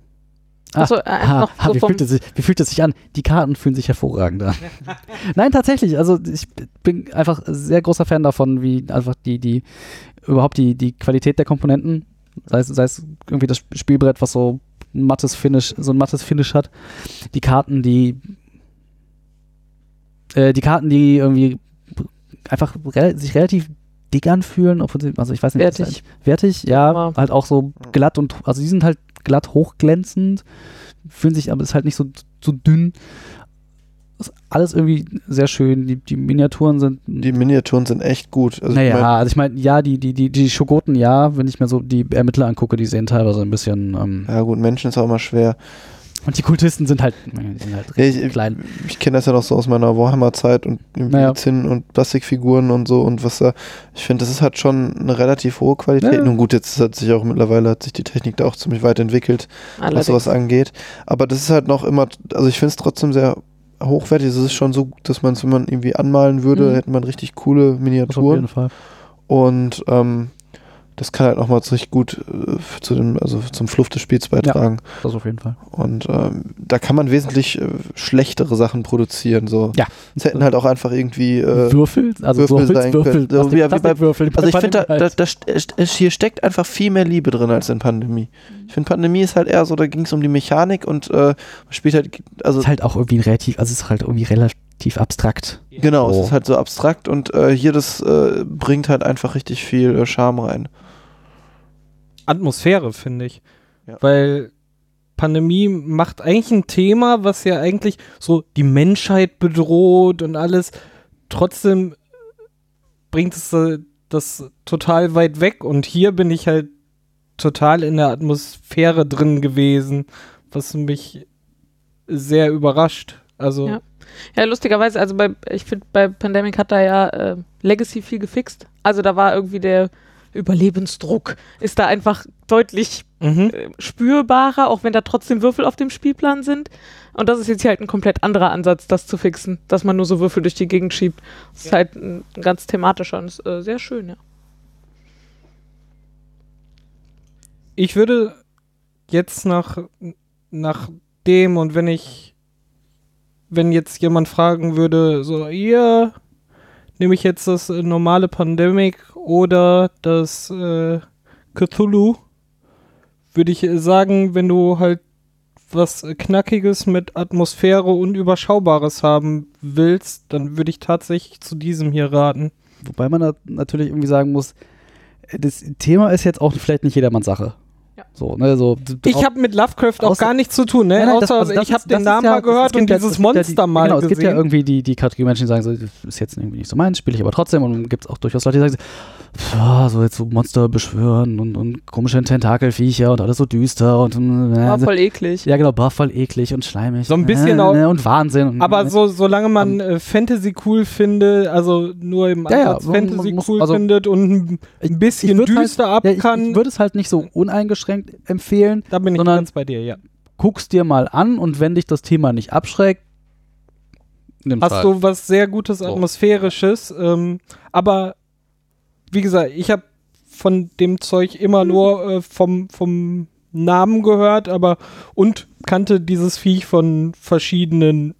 Achso, äh, Ah, noch ah, so wie, fühlt es sich, wie fühlt es sich an? Die Karten fühlen sich hervorragend an. Nein, tatsächlich. Also ich bin einfach sehr großer Fan davon, wie einfach die, die, überhaupt die, die Qualität der Komponenten, sei es, sei es irgendwie das Spielbrett, was so ein mattes Finish, so ein mattes Finish hat, die Karten, die äh, die Karten, die irgendwie einfach rel sich relativ dick anfühlen, obwohl sie, also ich weiß nicht, Wertig. das- wertig, ja, Ja. halt auch so glatt und, also die sind halt glatt hochglänzend, fühlen sich aber ist halt nicht so, so dünn. Ist alles irgendwie sehr schön. Die, die Miniaturen sind. Die Miniaturen sind echt gut. Also ich naja, mein, also ich meine, ja, die, die, die, die Schogoten, ja, wenn ich mir so die Ermittler angucke, die sehen teilweise ein bisschen. Ähm, ja gut, Menschen ist auch immer schwer. Und die Kultisten sind halt, sind halt Ja, ich klein. ich kenne das ja noch so aus meiner Warhammer-Zeit und irgendwie Naja. Zinn und Plastikfiguren und so und was da. Ich finde, das ist halt schon eine relativ hohe Qualität. Ja. Nun gut, jetzt hat sich auch mittlerweile hat sich die Technik da auch ziemlich weit entwickelt, was Allerdings. sowas angeht. Aber das ist halt noch immer, also ich finde es trotzdem sehr hochwertig. Es ist schon so, dass man es, wenn man irgendwie anmalen würde, Mhm. hätte man richtig coole Das auf Miniaturen. jeden Fall. Und ähm, das kann halt nochmal richtig gut äh, zu dem, also zum Fluff des Spiels beitragen. Das auf jeden Fall. Und ähm, da kann man wesentlich äh, schlechtere Sachen produzieren. So. Ja. Es hätten halt auch einfach irgendwie. Äh, Würfel? Also Würfel so sein Holzwürfel. können. So wie- wie bei- Plastikwürfel. also ich finde, da, da, halt. da, hier steckt einfach viel mehr Liebe drin als in Pandemie. Ich finde, Pandemie ist halt eher so, da ging es um die Mechanik und äh, man spielt halt, also ist halt auch irgendwie relativ, also es ist halt irgendwie relativ abstrakt. genau, so. es ist halt so abstrakt und äh, hier das äh, bringt halt einfach richtig viel äh, Charme rein. Atmosphäre, finde ich. Ja. Weil Pandemie macht eigentlich ein Thema, was ja eigentlich so die Menschheit bedroht und alles. Trotzdem bringt es äh, das total weit weg. Und hier bin ich halt total in der Atmosphäre drin gewesen, was mich sehr überrascht. Also, Ja. Ja, lustigerweise, also bei, ich finde, bei Pandemic hat da ja äh, Legacy viel gefixt. Also da war irgendwie der Überlebensdruck, ist da einfach deutlich mhm. äh, spürbarer, auch wenn da trotzdem Würfel auf dem Spielplan sind. Und das ist jetzt hier halt ein komplett anderer Ansatz, das zu fixen, dass man nur so Würfel durch die Gegend schiebt. Das ist halt ein, ganz thematischer und ist äh, sehr schön, ja. ich würde jetzt nach, nach dem und wenn ich, wenn jetzt jemand fragen würde, so, ihr nehme ich jetzt das äh, normale Pandemic oder das äh, Cthulhu, würde ich äh, sagen, wenn du halt was äh, Knackiges mit Atmosphäre und Überschaubares haben willst, dann würde ich tatsächlich zu diesem hier raten. Wobei man natürlich irgendwie sagen muss, das Thema ist jetzt auch vielleicht nicht jedermanns Sache. Ja. So, ne, so, Ich habe mit Lovecraft auch gar nichts zu tun, ne? Nein, nein, das- Außer also das ich habe den Namen ja- mal gehört und ja- dieses es gibt ja die- Monster mal Genau, es gibt ja gesehen. irgendwie die, die Kategorie Menschen, die sagen, so, das ist jetzt irgendwie nicht so meins, spiele ich aber trotzdem. Und dann gibt es auch durchaus Leute, die sagen, so, "Ah, so jetzt so Monster beschwören und, und komische Tentakelviecher und alles so düster und äh, War voll eklig. ja genau, bar voll eklig und schleimig. So ein bisschen äh, auch- und Wahnsinn. Und, Aber so, solange man äh, Fantasy cool finde, also nur im Ja, ja, Ansatz Fantasy muss- cool also- findet und ein, bisschen würd düster ab ja, ich, kann, ich würde es halt nicht so uneingeschränkt empfehlen. da bin ich ganz bei dir, ja. Guck's dir mal an und wenn dich das Thema nicht abschreckt, nimm's Hast halt. du was sehr Gutes So. Atmosphärisches, ähm, aber wie gesagt, ich habe von dem Zeug immer Mhm. nur äh, vom, vom Namen gehört, aber und kannte dieses Viech von verschiedenen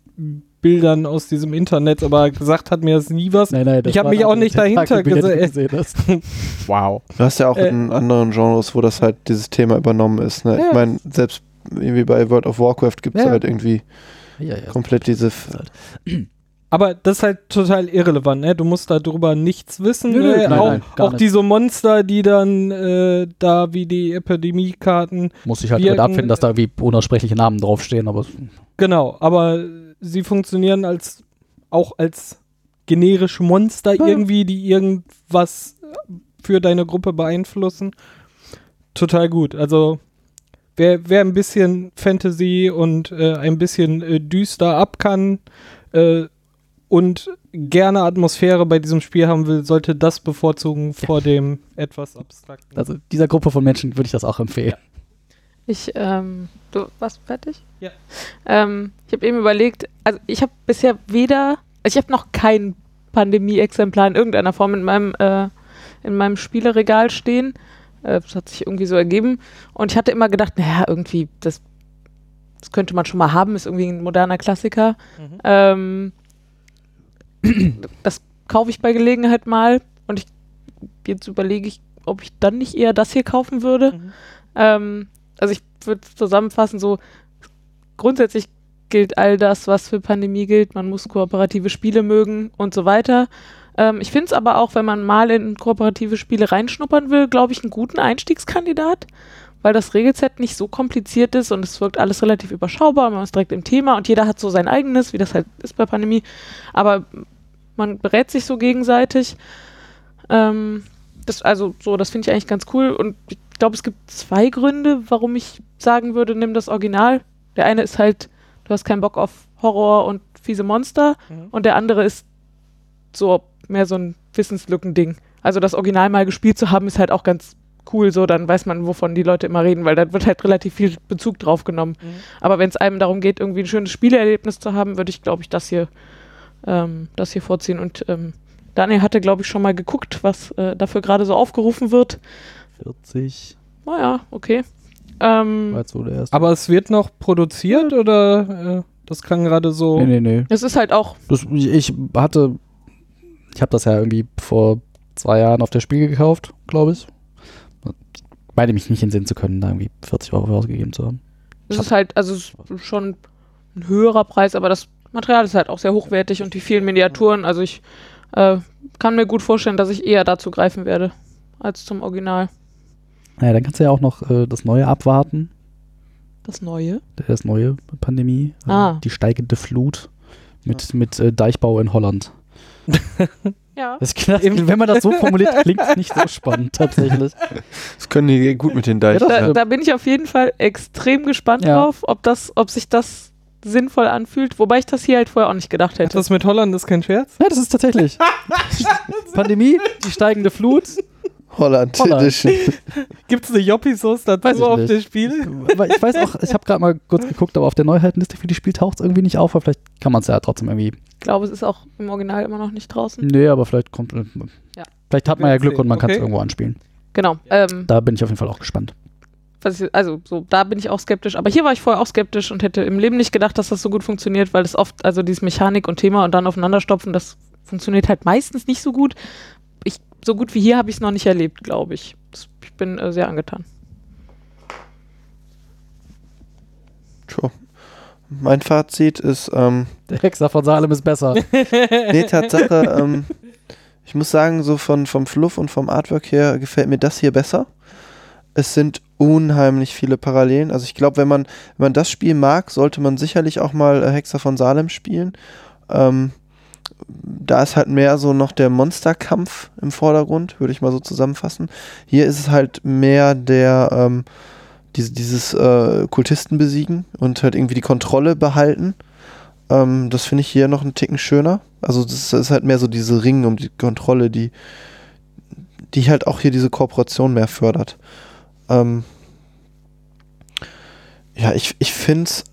Bildern aus diesem Internet, aber gesagt hat mir das nie was. Nein, nein, das Ich hab waren mich auch nicht dahinter gesehen. Wow. Du hast ja auch Äh, in anderen Genres, wo das halt dieses Thema übernommen ist. Ne? Ja. Ich meine, selbst irgendwie bei World of Warcraft gibt es Ja. halt irgendwie ja, ja. komplett diese. Aber das ist halt total irrelevant, ne? Du musst darüber nichts wissen. Nö, ne? nein, auch nein, auch diese Monster, die dann äh, da wie die Epidemiekarten. Muss ich halt Wirken- damit abfinden, dass da irgendwie unaussprechliche Namen draufstehen, aber Genau, aber sie funktionieren als auch als generische Monster Ja. irgendwie, die irgendwas für deine Gruppe beeinflussen. Total gut. Also wer, wer ein bisschen Fantasy und äh, ein bisschen äh, düster ab kann äh, und gerne Atmosphäre bei diesem Spiel haben will, sollte das bevorzugen vor dem etwas abstrakten. also dieser Gruppe von Menschen würde ich das auch empfehlen. Ich, ähm, du warst fertig? Ja. Ähm, ich habe eben überlegt, also ich habe bisher weder, also ich habe noch kein Pandemie-Exemplar in irgendeiner Form in meinem, äh, in meinem Spieleregal stehen. Äh, das hat sich irgendwie so ergeben. Und ich hatte immer gedacht, naja, irgendwie, das, das könnte man schon mal haben, ist irgendwie ein moderner Klassiker. Mhm. Ähm, das kaufe ich bei Gelegenheit mal und ich jetzt überlege ich, ob ich dann nicht eher das hier kaufen würde. Mhm. Ähm, also ich würde zusammenfassen, so grundsätzlich gilt all das, was für Pandemie gilt. Man muss kooperative Spiele mögen und so weiter. Ähm, ich finde es aber auch, wenn man mal in kooperative Spiele reinschnuppern will, glaube ich, einen guten Einstiegskandidat, weil das Regelset nicht so kompliziert ist und es wirkt alles relativ überschaubar. Man ist direkt im Thema und jeder hat so sein eigenes, wie das halt ist bei Pandemie. Aber man berät sich so gegenseitig. Ähm, das, also so, das finde ich eigentlich ganz cool und ich glaube, es gibt zwei Gründe, warum ich sagen würde, nimm das Original. Der eine ist halt, du hast keinen Bock auf Horror und fiese Monster Mhm. und der andere ist so mehr so ein Wissenslückending. Also das Original mal gespielt zu haben, ist halt auch ganz cool so, dann weiß man, wovon die Leute immer reden, weil da wird halt relativ viel Bezug drauf genommen. Mhm. Aber wenn es einem darum geht, irgendwie ein schönes Spieleerlebnis zu haben, würde ich, glaube ich, das hier, ähm, das hier vorziehen. Und ähm, Daniel hatte, glaube ich, schon mal geguckt, was äh, dafür gerade so aufgerufen wird. 40 Naja, okay. Ähm, war jetzt so der erste. Aber es wird noch produziert oder äh, das klang gerade so. nee, nee, nee. es ist halt auch, Das, ich, hatte, ich habe das ja irgendwie vor zwei Jahren auf der Spiel gekauft, glaube ich. Meine mich nicht entsinnen zu können, da irgendwie 40 Euro für ausgegeben zu haben. es ist halt, also es ist schon ein höherer Preis, aber das Material ist halt auch sehr hochwertig und die vielen Miniaturen, also ich äh, kann mir gut vorstellen, dass ich eher dazu greifen werde als zum Original. Naja, dann kannst du ja auch noch äh, das Neue abwarten. Das Neue. Das neue Pandemie. äh, Ah. Die steigende Flut mit, mit äh, Deichbau in Holland. Ja. Das klingt, wenn man das so formuliert, klingt es nicht so spannend tatsächlich. Das können die gut mit den Deichen. Ja, Da, Ja. da bin ich auf jeden Fall extrem gespannt Ja. drauf, ob das, ob sich das sinnvoll anfühlt, wobei ich das hier halt vorher auch nicht gedacht hätte. Das mit Holland ist kein Scherz? Ja, das ist tatsächlich. Pandemie, die steigende Flut. Holland, Holland. Edition. Gibt es eine Joppi-Sauce Weiß dazu ich auf nicht. dem Spiel? Aber ich weiß auch, ich habe gerade mal kurz geguckt, aber auf der Neuheitenliste für die Spiel taucht es irgendwie nicht auf, aber vielleicht kann man es ja trotzdem irgendwie. ich glaube, es ist auch im Original immer noch nicht draußen. Nee, aber vielleicht kommt. äh, Ja. Vielleicht hat man ja Glück und man kann es Okay. irgendwo anspielen. Genau. Ähm, Da bin ich auf jeden Fall auch gespannt. Was ich, also so, da bin ich auch skeptisch. Aber hier war ich vorher auch skeptisch und hätte im Leben nicht gedacht, dass das so gut funktioniert, weil es oft, also dieses Mechanik und Thema und dann aufeinanderstopfen, das funktioniert halt meistens nicht so gut. Ich, so gut wie hier habe ich es noch nicht erlebt, glaube ich. Das, ich bin äh, sehr angetan. Tja. Mein Fazit ist, ähm, Der Hexer von Salem ist besser. nee, Tatsache, ähm, ich muss sagen, so von, vom Fluff und vom Artwork her gefällt mir das hier besser. Es sind unheimlich viele Parallelen. Also ich glaube, wenn man, wenn man das Spiel mag, sollte man sicherlich auch mal äh, Hexer von Salem spielen. Ähm, da ist halt mehr so noch der Monsterkampf im Vordergrund, würde ich mal so zusammenfassen. Hier ist es halt mehr der, ähm, diese, dieses äh, Kultisten besiegen und halt irgendwie die Kontrolle behalten. Ähm, das finde ich hier noch einen Ticken schöner. Also das ist halt mehr so diese Ringen um die Kontrolle, die, die halt auch hier diese Kooperation mehr fördert. Ähm, ja, ich, ich finde es,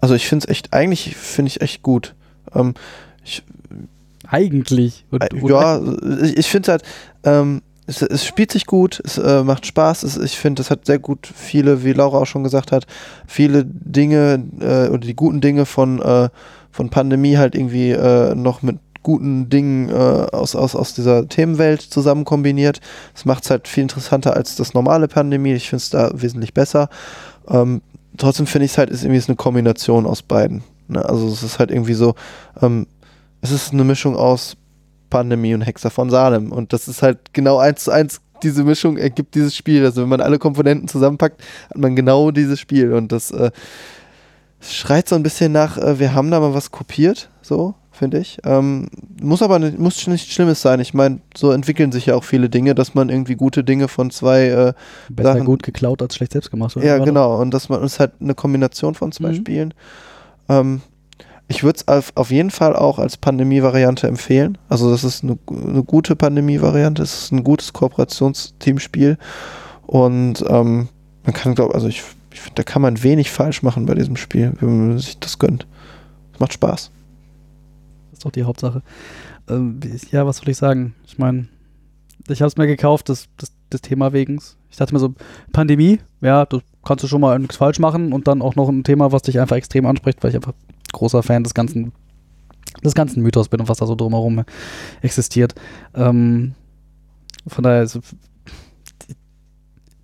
also ich finde es echt, eigentlich finde ich echt gut. Ähm, ich, Eigentlich. Und, äh, ja, ich, ich finde halt, ähm, es, es spielt sich gut, es äh, macht Spaß. Es, ich finde, es hat sehr gut viele, wie Laura auch schon gesagt hat, viele Dinge äh, oder die guten Dinge von, äh, von Pandemie halt irgendwie äh, noch mit guten Dingen äh, aus, aus, aus dieser Themenwelt zusammen kombiniert. Das macht es halt viel interessanter als das normale Pandemie. Ich finde es da wesentlich besser. Ähm, trotzdem finde ich es halt, ist irgendwie eine Kombination aus beiden. Ne? Also es ist halt irgendwie so, ähm, es ist eine Mischung aus Pandemie und Hexer von Salem. Und das ist halt genau eins zu eins, diese Mischung ergibt dieses Spiel. Also wenn man alle Komponenten zusammenpackt, hat man genau dieses Spiel. Und das äh, schreit so ein bisschen nach, äh, wir haben da mal was kopiert, so, finde ich. Ähm, muss aber nicht, muss nicht Schlimmes sein. Ich meine, so entwickeln sich ja auch viele Dinge, dass man irgendwie gute Dinge von zwei äh, Besser Sachen- gut geklaut als schlecht selbst gemacht. oder? ja, genau. Und dass man ist halt eine Kombination von zwei Mhm. Spielen. Ähm, ich würde es auf, auf jeden Fall auch als Pandemie-Variante empfehlen. Also das ist eine, eine gute Pandemie-Variante. Es ist ein gutes Kooperationsteamspiel. Und ähm, man kann, glaube also ich, ich finde, da kann man wenig falsch machen bei diesem Spiel, wenn man sich das gönnt. Es macht Spaß. Doch die Hauptsache. Ähm, ja, was soll ich sagen? Ich meine, ich habe es mir gekauft, das, das, das Thema wegen. Ich dachte mir so, Pandemie, ja, du kannst du schon mal nichts falsch machen und dann auch noch ein Thema, was dich einfach extrem anspricht, weil ich einfach großer Fan des ganzen, des ganzen Mythos bin und was da so drumherum existiert. Ähm, von daher ist,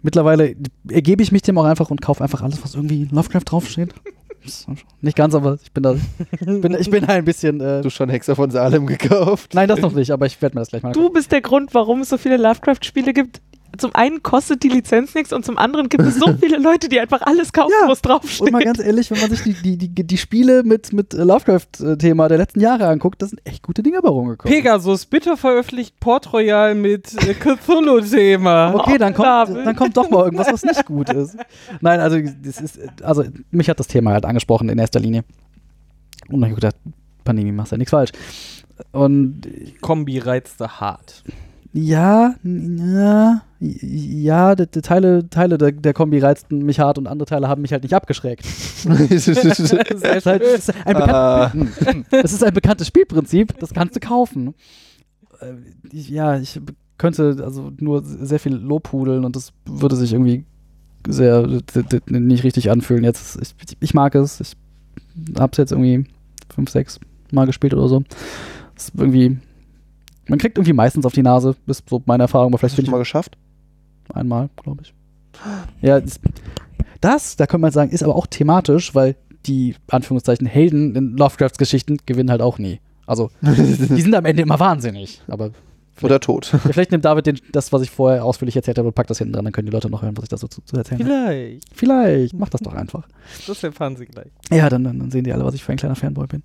mittlerweile ergebe ich mich dem auch einfach und kaufe einfach alles, was irgendwie in Lovecraft draufsteht. Nicht ganz, aber ich bin da, bin, ich bin ein bisschen. Äh, Du schon Hexer von Salem gekauft? Nein, das noch nicht, aber ich werde mir das gleich mal Du bist der Grund, warum es so viele Lovecraft-Spiele gibt. Zum einen kostet die Lizenz nichts und zum anderen gibt es so viele Leute, die einfach alles kaufen, Ja, wo es draufsteht. Und mal ganz ehrlich, wenn man sich die, die, die, die Spiele mit, mit äh, Lovecraft-Thema der letzten Jahre anguckt, da sind echt gute Dinge bei rumgekommen. Pegasus, bitte veröffentlicht Port Royal mit äh, Cthulhu-Thema. Okay, dann kommt, dann kommt doch mal irgendwas, was nicht gut ist. Nein, also das ist, also mich hat das Thema halt angesprochen in erster Linie. Und dann habe ich gedacht, Pandemie machst ja nichts falsch. Und Kombi reizte hart. Ja, ja, ja, die, die Teile, Teile der, der Kombi reizten mich hart und andere Teile haben mich halt nicht abgeschreckt. Es ist halt, ist Ah, ist ein bekanntes Spielprinzip, das kannst du kaufen. Äh, Ja, ich könnte also nur sehr viel Lobhudeln und das würde sich irgendwie sehr nicht richtig anfühlen. Jetzt, ich, ich mag es. Ich habe es jetzt irgendwie fünf, sechs Mal gespielt oder so. Es ist irgendwie, man kriegt irgendwie meistens auf die Nase, ist so meine Erfahrung, aber vielleicht hast du mal geschafft? einmal, glaube ich. Ja, das, das, da könnte man sagen, ist aber auch thematisch, weil die, Anführungszeichen, Helden in Lovecrafts Geschichten gewinnen halt auch nie. Also, die sind am Ende immer wahnsinnig. Aber Oder tot. ja, vielleicht nimmt David den, das, was ich vorher ausführlich erzählt habe, und packt das hinten dran, dann können die Leute noch hören, was ich da so zu, zu erzählen habe. Vielleicht. Vielleicht, mach das doch einfach. Das erfahren sie gleich. Ja, dann, dann, dann sehen die alle, was ich für ein kleiner Fanboy bin.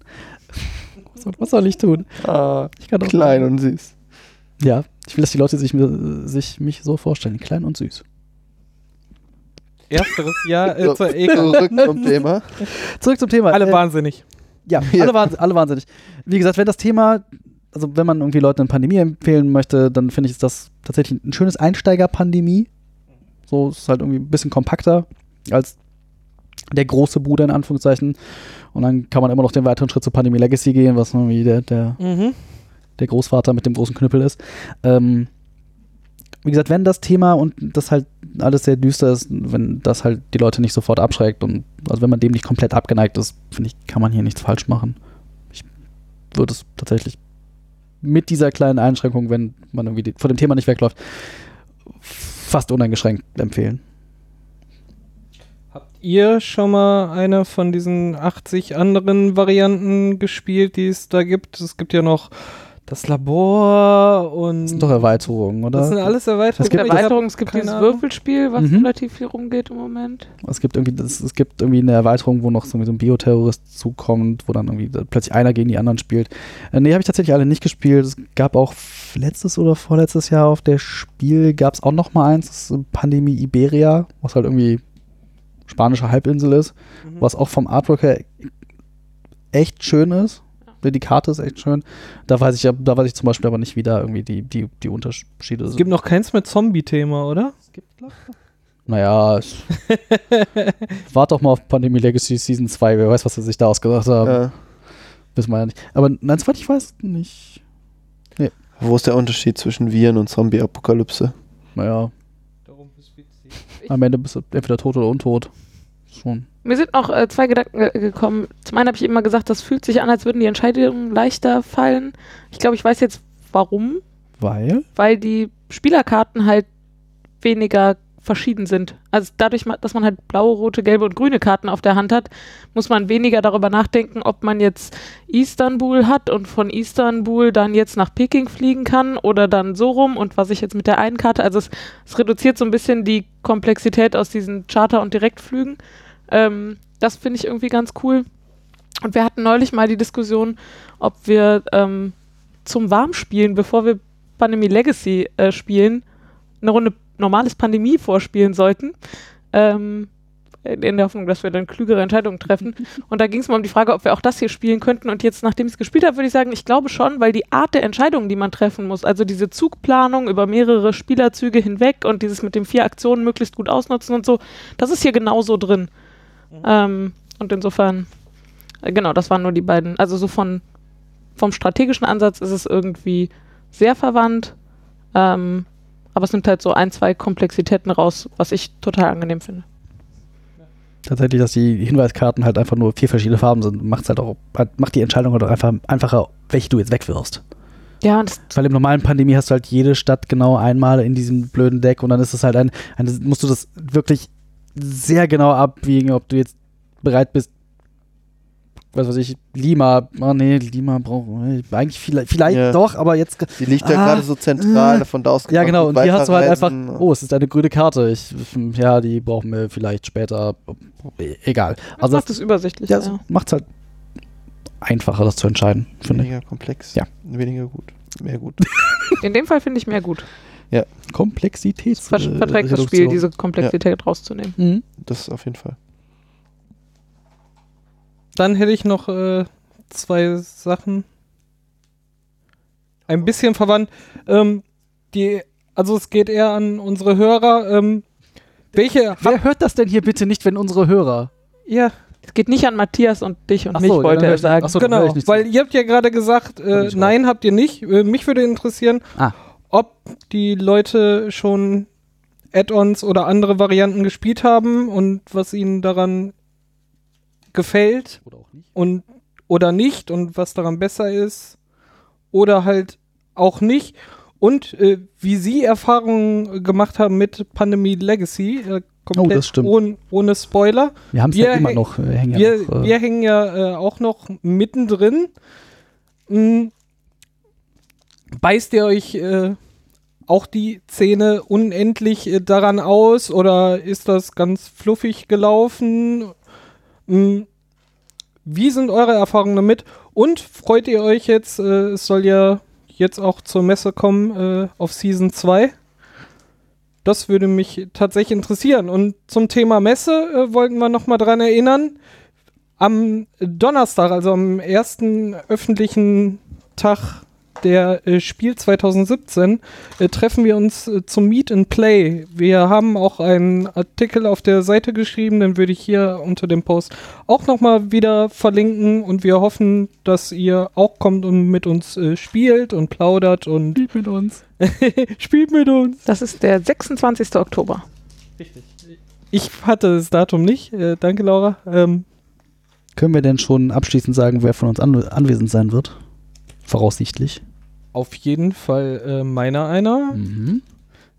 Was, soll, was soll ich tun? Ah, Ich kann klein und süß. Ja, ich will, dass die Leute sich, mir- sich mich so vorstellen, klein und süß. Ersteres Jahr äh, So, zur EK. Zurück zum Thema. Zurück zum Thema. Alle Äh, wahnsinnig. Ja, Ja. Alle, wahns alle wahnsinnig. Wie gesagt, wenn das Thema, also wenn man irgendwie Leuten eine Pandemie empfehlen möchte, dann finde ich ist das tatsächlich ein schönes Einsteiger-Pandemie. So ist halt irgendwie ein bisschen kompakter als der große Bruder in Anführungszeichen. Und dann kann man immer noch den weiteren Schritt zur Pandemie Legacy gehen, was irgendwie der, der, Mhm. der Großvater mit dem großen Knüppel ist. Ähm, wie gesagt, wenn das Thema und das halt alles sehr düster ist, wenn das halt die Leute nicht sofort abschreckt und also wenn man dem nicht komplett abgeneigt ist, finde ich, kann man hier nichts falsch machen. Ich würde es tatsächlich mit dieser kleinen Einschränkung, wenn man irgendwie die, vor dem Thema nicht wegläuft, fast uneingeschränkt empfehlen. Habt ihr schon mal eine von diesen 80 anderen Varianten gespielt, die es da gibt? Es gibt ja noch das Labor und. Das sind doch Erweiterungen, oder? Das sind alles Erweiterungen. Es gibt- Ich hab Erweiterung, es gibt dieses Ahnung. Würfelspiel, was Mhm. relativ viel rumgeht im Moment. Es gibt irgendwie, das, es gibt irgendwie eine Erweiterung, wo noch so, ein Bioterrorist zukommt, wo dann irgendwie plötzlich einer gegen die anderen spielt. Äh, nee, habe ich tatsächlich alle nicht gespielt. Es gab auch letztes oder vorletztes Jahr auf der Spiel gab es auch noch mal eins, das ist Pandemie Iberia, was halt irgendwie spanische Halbinsel ist, Mhm. was auch vom Artwork her echt schön ist. Die Karte ist echt schön. Da weiß ich ja, da weiß ich zum Beispiel aber nicht, wie da irgendwie die, die, die Unterschiede Es sind. gibt noch keins mit Zombie-Thema, oder? Naja, es wart doch mal auf Pandemie Legacy Season 2. Wer weiß, was sie sich da ausgedacht haben. Äh, Wissen wir ja nicht. Aber nein, soweit ich weiß, nicht. wo ist der Unterschied zwischen Viren und Zombie-Apokalypse? Naja, am Ende bist du entweder tot oder untot. Schon. Mir sind noch äh, zwei Gedanken äh, gekommen. Zum einen habe ich immer gesagt, das fühlt sich an, als würden die Entscheidungen leichter fallen. Ich glaube, ich weiß jetzt warum. Weil? Weil die Spielerkarten halt weniger verschieden sind. Also dadurch, dass man halt blaue, rote, gelbe und grüne Karten auf der Hand hat, muss man weniger darüber nachdenken, ob man jetzt Istanbul hat und von Istanbul dann jetzt nach Peking fliegen kann oder dann so rum und was ich jetzt mit der einen Karte, also es, es reduziert so ein bisschen die Komplexität aus diesen Charter- und Direktflügen. Ähm, das finde ich irgendwie ganz cool. Und wir hatten neulich mal die Diskussion, ob wir ähm, zum Warmspielen, bevor wir Pandemie Legacy äh, spielen, eine Runde normales Pandemie vorspielen sollten. Ähm, in der Hoffnung, dass wir dann klügere Entscheidungen treffen. Und da ging es mal um die Frage, ob wir auch das hier spielen könnten. Und jetzt, nachdem ich es gespielt habe, würde ich sagen, ich glaube schon, weil die Art der Entscheidungen, die man treffen muss, also diese Zugplanung über mehrere Spielerzüge hinweg und dieses mit den vier Aktionen möglichst gut ausnutzen und so, das ist hier genauso drin. Ähm, und insofern, äh, genau, das waren nur die beiden. Also so von vom strategischen Ansatz ist es irgendwie sehr verwandt. Ähm, aber es nimmt halt so ein, zwei Komplexitäten raus, was ich total angenehm finde. Tatsächlich, dass die Hinweiskarten halt einfach nur vier verschiedene Farben sind, macht halt auch, halt, macht die Entscheidung halt auch einfach einfacher, welche du jetzt wegwirfst. Ja, Weil im normalen Pandemie hast du halt jede Stadt genau einmal in diesem blöden Deck und dann ist es halt ein, ein musst du das wirklich sehr genau abwiegen, ob du jetzt bereit bist, was weiß ich, Lima, oh nee, Lima braucht eigentlich vielleicht, vielleicht Ja. doch, aber jetzt Die liegt ja Ah, gerade so zentral, äh. von da aus Ja, genau, und hier hast du halt einfach, oh, es ist eine grüne Karte. Ich, ja, die brauchen wir vielleicht später. Egal. Das Also, macht es übersichtlich. ja, Ja, macht es halt einfacher, das zu entscheiden, finde ich. Weniger komplex, Ja. weniger gut, mehr gut. In dem Fall finde ich mehr gut. Komplexitäts. Es ver äh, verträgt das Reduktion. Spiel, diese Komplexität rauszunehmen. Mhm. Das auf jeden Fall. Dann hätte ich noch äh, zwei Sachen. Ein bisschen verwandt. Ähm, die, also es geht eher an unsere Hörer. Ähm, welche Wer hört das denn hier bitte nicht, wenn unsere Hörer? ja, Es geht nicht an Matthias und dich und Ach mich, so, wollte er ich- sagen. ach so, dann hör genau, weil ihr habt ja gerade gesagt, äh, nein, habt ihr nicht. Äh, mich würde interessieren, Ah. ob die Leute schon Add-ons oder andere Varianten gespielt haben und was ihnen daran gefällt Oder auch nicht. und oder nicht und was daran besser ist oder halt auch nicht und äh, wie sie Erfahrungen gemacht haben mit Pandemie Legacy äh, komplett Oh, das stimmt. Ohne, ohne Spoiler. Wir haben es ja immer noch. Wir hängen ja wir, noch. Äh, wir hängen ja äh, auch noch mittendrin. Hm. Beißt ihr euch äh, auch die Zähne unendlich äh, daran aus oder ist das ganz fluffig gelaufen? Hm. Wie sind eure Erfahrungen damit? Und freut ihr euch jetzt, äh, es soll ja jetzt auch zur Messe kommen äh, auf Season 2? Das würde mich tatsächlich interessieren. Und zum Thema Messe äh, wollten wir nochmal dran erinnern. Am Donnerstag, also am ersten öffentlichen Tag der äh, Spiel 2017, äh, treffen wir uns äh, zum Meet and Play. Wir haben auch einen Artikel auf der Seite geschrieben, den würde ich hier unter dem Post auch nochmal wieder verlinken und wir hoffen, dass ihr auch kommt und mit uns äh, spielt und plaudert und Spielt mit uns. spielt mit uns. Das ist der 26. Oktober. Ich hatte das Datum nicht. Äh, danke, Laura. Ähm, Können wir denn schon abschließend sagen, wer von uns an anwesend sein wird? Voraussichtlich. auf jeden Fall äh, meiner einer. Mhm.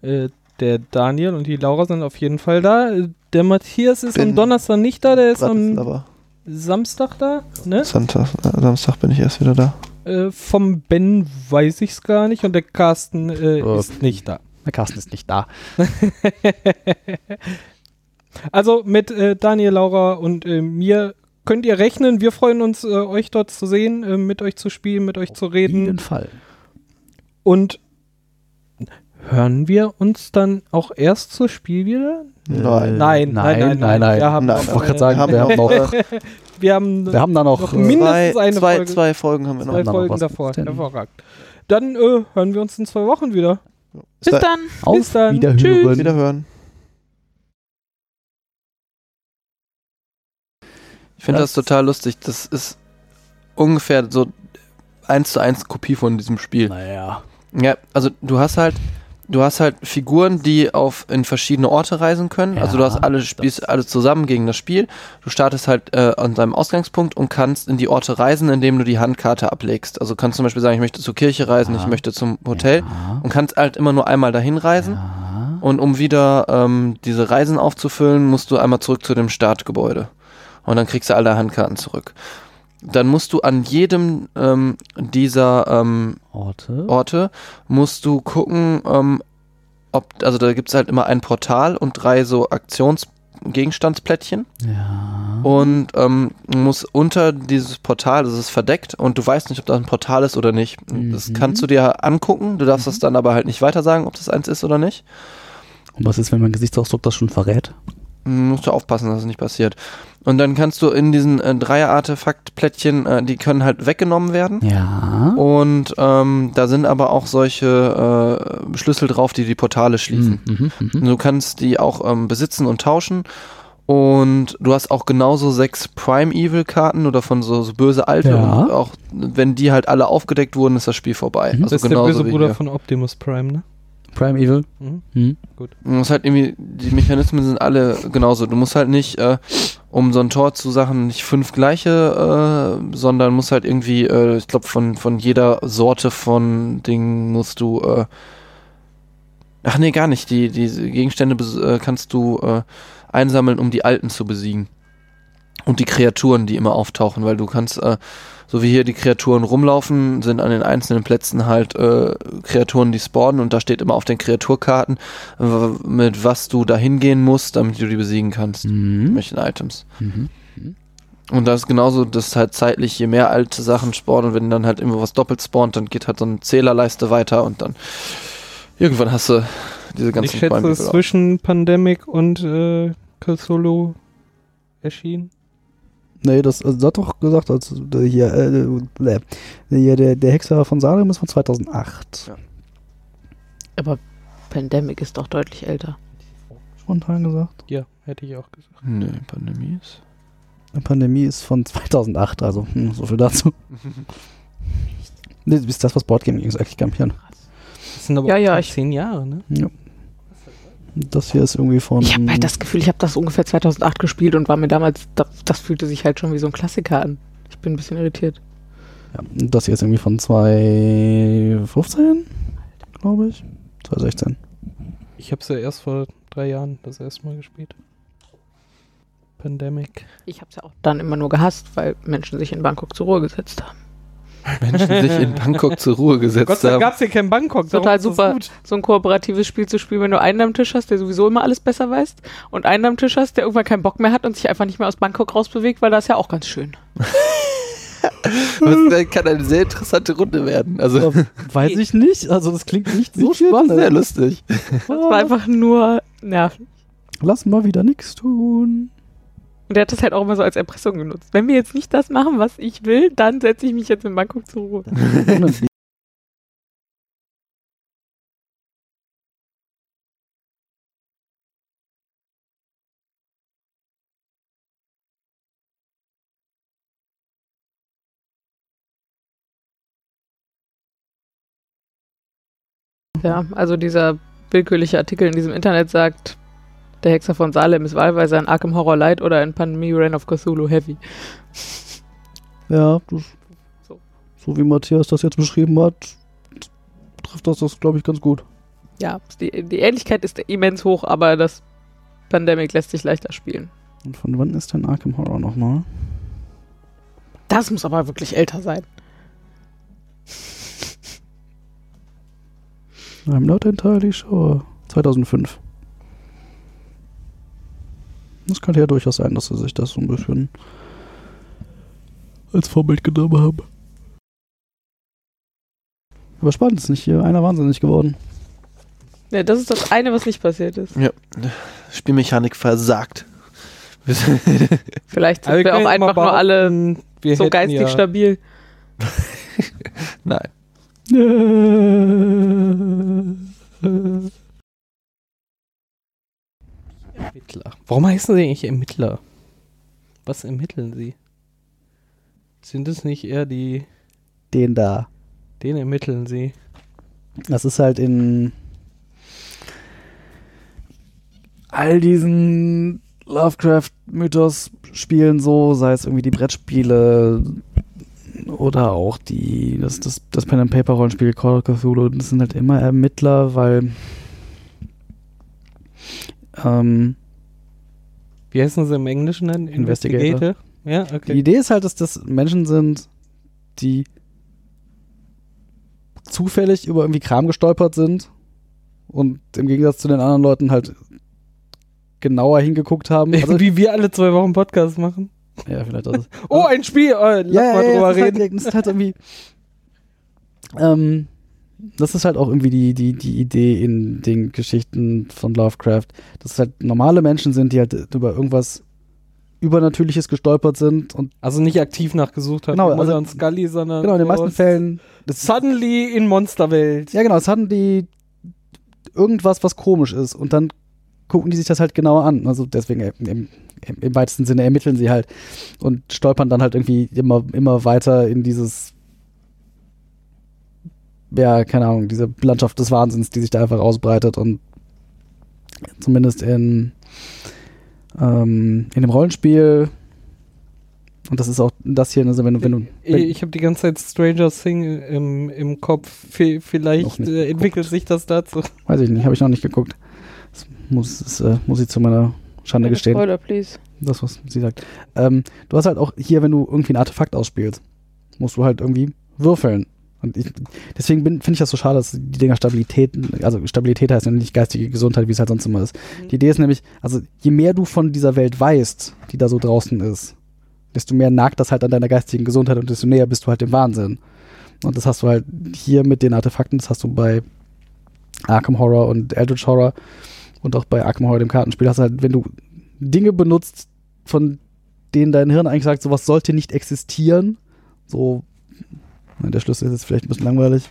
Äh, der Daniel und die Laura sind auf jeden Fall da. Äh, Der Matthias ist Bin am Donnerstag nicht da, der ist am. Samstag da. Ne? Sonntag, äh, Samstag bin ich erst wieder da. Äh, vom Ben weiß ich es gar nicht und der Carsten äh, Oh. ist nicht da. Der Carsten ist nicht da. Also mit äh, Daniel, Laura und äh, mir könnt ihr rechnen. Wir freuen uns, äh, euch dort zu sehen, äh, mit euch zu spielen, mit euch zu Auf jeden reden. Fall. Und hören wir uns dann auch erst zu Spiel wieder? Nein. Nein, nein, nein, nein. nein. Wir haben Nein, Ich noch, wollte gerade äh, sagen, wir haben noch, wir haben, wir haben da noch, noch äh, mindestens Zwei, eine zwei, Folge. zwei Folgen haben wir noch. zwei haben da noch Folgen was. davor. Denn- Hervorragend. Dann äh, hören wir uns in zwei Wochen wieder. Bis Zwei- dann. auf bis dann. Wiederhören. Tschüss. Wiederhören. Ich finde das Das- total lustig. Das ist ungefähr so eins zu eins Kopie von diesem Spiel. Naja. Ja, also du hast halt, du hast halt Figuren, die auf in verschiedene Orte reisen können. Ja, also du hast alle spielst alle zusammen gegen das Spiel. Du startest halt äh, an deinem Ausgangspunkt und kannst in die Orte reisen, indem du die Handkarte ablegst. Also kannst zum Beispiel sagen, ich möchte zur Kirche reisen, Ja. ich möchte zum Hotel Ja. und kannst halt immer nur einmal dahin reisen. Ja. Und um wieder ähm, diese Reisen aufzufüllen, musst du einmal zurück zu dem Startgebäude. Und dann kriegst du alle Handkarten zurück. Dann musst du an jedem ähm, dieser ähm, Orte. Orte musst du gucken, ähm, ob, also da gibt es halt immer ein Portal und drei so Aktionsgegenstandsplättchen. Ja. Und ähm, du musst unter dieses Portal, das ist verdeckt und du weißt nicht, ob das ein Portal ist oder nicht. Das Mhm. kannst du dir angucken, du darfst das dann aber halt nicht weiter sagen, ob das eins ist oder nicht. Und was ist, wenn mein Gesichtsausdruck das schon verrät? Musst du aufpassen, dass es nicht passiert. Und dann kannst du in diesen äh, Dreier-Artefakt-Plättchen, äh, die können halt weggenommen werden. Ja. Und ähm, da sind aber auch solche äh, Schlüssel drauf, die die Portale schließen. Mhm, mhm, mhm. Du kannst die auch ähm, besitzen und tauschen. Und du hast auch genauso sechs Prime Evil Karten oder von so, so böse alte. Ja. Und auch wenn die halt alle aufgedeckt wurden, ist das Spiel vorbei. Mhm. Also das ist der böse Bruder hier. von Optimus Prime, ne? Prime Evil. Mhm. Mhm. Du musst halt irgendwie, die Mechanismen sind alle genauso. Du musst halt nicht, äh, um so ein Tor zu Sachen, nicht fünf gleiche, äh, sondern musst halt irgendwie, äh, ich glaube, von, von jeder Sorte von Dingen musst du, äh, ach nee, gar nicht. Die, diese Gegenstände äh, kannst du äh, einsammeln, um die alten zu besiegen. Und die Kreaturen, die immer auftauchen, weil du kannst, äh, so wie hier die Kreaturen rumlaufen, sind an den einzelnen Plätzen halt äh, Kreaturen, die spawnen und da steht immer auf den Kreaturkarten, w- mit was du da hingehen musst, damit du die besiegen kannst. Mhm. Welchen Items. Mhm. Und das ist genauso, dass halt zeitlich, je mehr alte Sachen spawnen und wenn dann halt immer was doppelt spawnt, dann geht halt so eine Zählerleiste weiter und dann irgendwann hast du diese ganzen ich schätze, zwischen Pandemic und äh, Cthulhu erschienen. Nee, das, also, das hat doch gesagt, als der hier, äh, hier der, der Hexer von Salem ist von 2008. Ja. Aber Pandemic ist doch deutlich älter. Spontan gesagt. Ja, hätte ich auch gesagt. Nee, Pandemie ist. Die Pandemie ist von 2008, also hm, so viel dazu. Nee, das ist das, was Boardgaming eigentlich kampieren. Das sind aber Ja, ja, zehn Jahre, ne? Ja. Das hier ist irgendwie von. Ich habe halt das Gefühl, ich habe das ungefähr 2008 gespielt und war mir damals, das, das fühlte sich halt schon wie so ein Klassiker an. Ich bin ein bisschen irritiert. Ja, das hier ist irgendwie von 2015, glaube ich. 2016. Ich habe es ja erst vor drei Jahren das erste Mal gespielt. Pandemic. Ich habe es ja auch dann immer nur gehasst, weil Menschen sich in Bangkok zur Ruhe gesetzt haben. Menschen sich in Bangkok zur Ruhe gesetzt Gott sei Dank haben. gab es hier kein Bangkok. Total ist super, gut. so ein kooperatives Spiel zu spielen, wenn du einen am Tisch hast, der sowieso immer alles besser weiß, und einen am Tisch hast, der irgendwann keinen Bock mehr hat und sich einfach nicht mehr aus Bangkok rausbewegt, weil das ist ja auch ganz schön. Das kann eine sehr interessante Runde werden. Also, weiß ich nicht. Also, das klingt nicht so fand das sehr spannend. lustig. Das war einfach nur nervig. Lass mal wieder nichts tun. Und der hat das halt auch immer so als Erpressung genutzt. Wenn wir jetzt nicht das machen, was ich will, dann setze ich mich jetzt in Bangkok zur Ruhe. Ja, also dieser willkürliche Artikel in diesem Internet sagt, der Hexer von Salem ist wahlweise ein Arkham Horror Light oder ein Pandemie Reign of Cthulhu Heavy. Ja, das, So. so wie Matthias das jetzt beschrieben hat, trifft das das, glaube ich, ganz gut. Ja, die, die Ähnlichkeit ist immens hoch, aber das Pandemic lässt sich leichter spielen. Und von wann ist denn Arkham Horror nochmal? Das muss aber wirklich älter sein. I'm not entirely sure. 2005. Das könnte ja durchaus sein, dass sie sich das so ein bisschen als Vorbild genommen haben. Aber spannend, ist nicht hier einer wahnsinnig geworden. Ja, das ist das eine, was nicht passiert ist. Ja, Spielmechanik versagt. Vielleicht sind wir auch einfach nur alle so geistig ja, stabil. Nein. Ermittler. Warum heißen sie eigentlich Ermittler? Was ermitteln sie? Sind es nicht eher die, Den da. den ermitteln sie? Das ist halt in all diesen Lovecraft-Mythos-Spielen so, sei es irgendwie die Brettspiele oder auch die, das, das, das Pen-and-Paper-Rollenspiel Call of Cthulhu, das sind halt immer Ermittler, weil ähm, Wie heißen sie im Englischen denn? Investigator. Ja, die okay. Idee ist halt, dass das Menschen sind, die zufällig über irgendwie Kram gestolpert sind und im Gegensatz zu den anderen Leuten halt genauer hingeguckt haben. Also, Wie wir alle zwei Wochen Podcast machen. ja, vielleicht das. ist- Oh, ein Spiel! Äh, lass ja, mal ja, ja, drüber das ist reden. Halt, das ist halt irgendwie. Ähm, das ist halt auch irgendwie die, die, die Idee in den Geschichten von Lovecraft, dass es halt normale Menschen sind, die halt über irgendwas Übernatürliches gestolpert sind und Also nicht aktiv nachgesucht hat, Genau, also- und Scully, sondern genau in den meisten Fällen. Das, Suddenly in Monsterwelt. ja, genau, die irgendwas, was komisch ist und dann gucken die sich das halt genauer an. Also deswegen äh, im, im, im weitesten Sinne ermitteln sie halt und stolpern dann halt irgendwie immer, immer weiter in dieses ja, keine Ahnung, diese Landschaft des Wahnsinns, die sich da einfach ausbreitet und zumindest in, ähm, in dem Rollenspiel und das ist auch das hier, also wenn du, wenn du wenn, Ich habe die ganze Zeit Stranger Thing im, im Kopf. V vielleicht äh, entwickelt sich das dazu. weiß ich nicht, habe ich noch nicht geguckt. Das muss, das, äh, muss ich zu meiner Schande Keine gestehen. Spoiler, please. das, was sie sagt. Ähm, du hast halt auch hier, wenn du irgendwie ein Artefakt ausspielst, musst du halt irgendwie würfeln. Und ich, deswegen finde ich das so schade, dass die Dinger Stabilität, also Stabilität heißt ja nicht geistige Gesundheit, wie es halt sonst immer ist. Mhm. Die Idee ist nämlich, also je mehr du von dieser Welt weißt, die da so draußen ist, desto mehr nagt das halt an deiner geistigen Gesundheit und desto näher bist du halt dem Wahnsinn. Und das hast du halt hier mit den Artefakten, das hast du bei Arkham Horror und Eldritch Horror und auch bei Arkham Horror dem Kartenspiel, hast du halt, wenn du Dinge benutzt, von denen dein Hirn eigentlich sagt, sowas sollte nicht existieren, so, der Schlüssel ist jetzt vielleicht ein bisschen langweilig,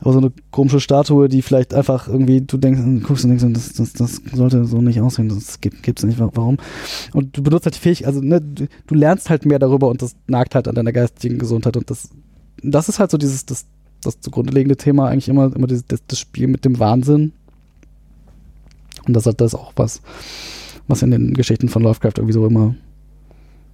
aber so eine komische Statue, die vielleicht einfach irgendwie, du denkst, guckst und denkst, das, das, das sollte so nicht aussehen, das gibt es nicht, warum? Und du benutzt halt die Fähigkeit, also ne, du, lernst halt mehr darüber und das nagt halt an deiner geistigen Gesundheit und das, das ist halt so dieses, das, das zugrunde liegende Thema eigentlich immer, immer das, das Spiel mit dem Wahnsinn. Und das hat das auch was, was in den Geschichten von Lovecraft irgendwie so immer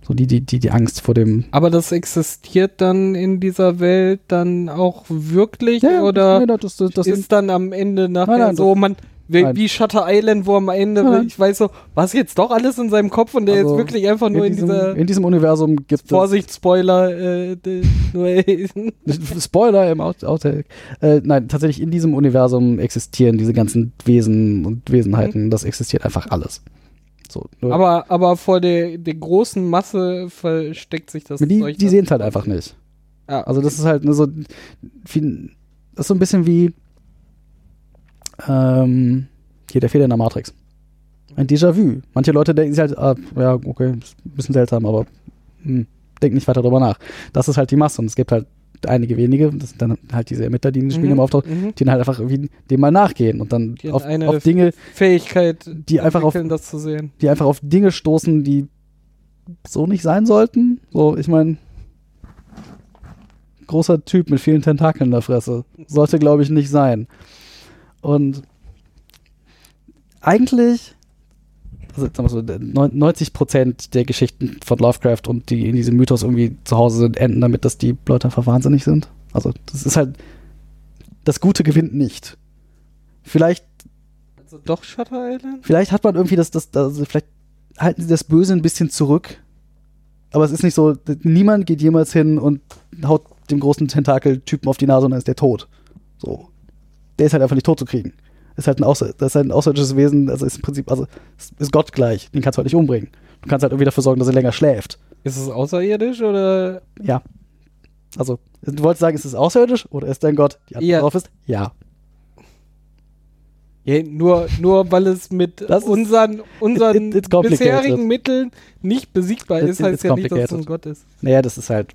so die, die, die, die Angst vor dem. Aber das existiert dann in dieser Welt dann auch wirklich oder nee, das, das, das ist dann am Ende nachher Nein, nein, so, man wie, nein. wie Shutter Island, wo am Ende, nein. ich weiß so, was jetzt doch alles in seinem Kopf und der Also, jetzt wirklich einfach nur in, diesem, dieser in diesem Universum gibt es Vorsicht, Spoiler, äh, Spoiler im Out Outtake. Äh, nein, tatsächlich in diesem Universum existieren diese ganzen Wesen und Wesenheiten. Das existiert einfach alles. So, aber, aber vor der, der großen Masse versteckt sich das die, Zeug die sehen es halt einfach nicht. Ja, Also das ist halt nur so viel, das ist so ein bisschen wie ähm, hier der Fehler in der Matrix. Ein Déjà-vu. Manche Leute denken sich halt, ah, ja, okay, ist ein bisschen seltsam, aber hm, denken nicht weiter drüber nach. Das ist halt die Masse und es gibt halt einige wenige, das sind dann halt diese Ermittler, die in den Spielen Mhm, immer auftauchen, mhm. die dann halt einfach irgendwie dem mal nachgehen und dann auf, auf Dinge, Fähigkeit, die einfach auf- das zu sehen. die einfach auf Dinge stoßen, die so nicht sein sollten. So, ich meine, großer Typ mit vielen Tentakeln in der Fresse. Sollte, glaube ich, nicht sein. Und eigentlich, also sagen wir so, neun- 90 Prozent der Geschichten von Lovecraft und die in diesem Mythos irgendwie zu Hause sind, enden damit, dass die Leute einfach wahnsinnig sind. Also, das ist halt, das Gute gewinnt nicht. Vielleicht Also doch Shutter Island? Vielleicht hat man irgendwie das, das, also vielleicht halten sie das Böse ein bisschen zurück. Aber es ist nicht so, niemand geht jemals hin und haut dem großen Tentakel-Typen auf die Nase und dann ist der tot. So. Der ist halt einfach nicht tot zu kriegen. Ist halt ein, Außer, das ist halt ein außerirdisches Wesen, also ist im Prinzip, also ist, Gott gleich. Den kannst du halt nicht umbringen. Du kannst halt irgendwie dafür sorgen, dass er länger schläft. Ist es außerirdisch oder? Ja. Also, du wolltest sagen, ist es außerirdisch oder ist dein Gott? Die Antwort Ja. darauf ist ja. Ja, nur, nur weil es mit Das unseren, unseren it- bisherigen Mitteln nicht besiegbar It- ist, heißt ja nicht, dass es ein. Gott ist. Naja, das ist halt,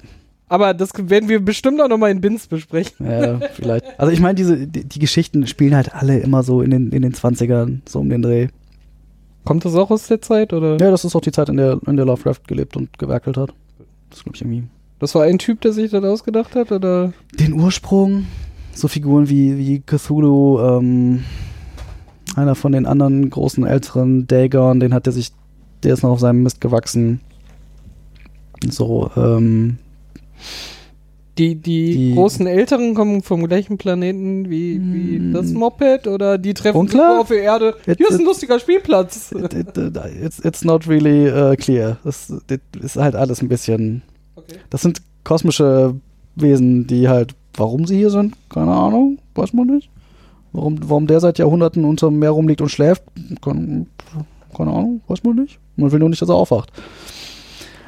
Aber das werden wir bestimmt auch nochmal in Bins besprechen. Ja, vielleicht. Also ich meine, diese, die, die Geschichten spielen halt alle immer so in den, in den 20ern, so um den Dreh. Kommt das auch aus der Zeit oder? Ja, das ist auch die Zeit, in der, in der Lovecraft gelebt und gewerkelt hat. Das glaube ich irgendwie. Das war ein Typ, der sich das ausgedacht hat oder? Den Ursprung, so Figuren wie, wie Cthulhu, ähm, einer von den anderen großen älteren Dagon, den hat er sich, der ist noch auf seinem Mist gewachsen. So, ähm, Die, die, Die- großen Älteren kommen vom gleichen Planeten wie, wie Mm. das Moped oder die treffen sich Unklar. auf der Erde. It- Hier ist ein it- lustiger Spielplatz. it, it, it, it's, it's not really uh, clear. Das it ist halt alles ein bisschen Okay. Das sind kosmische Wesen, die halt, warum sie hier sind, keine Ahnung, weiß man nicht. Warum, warum der seit Jahrhunderten unter dem Meer rumliegt und schläft, keine, keine Ahnung, weiß man nicht. Man will nur nicht, dass er aufwacht.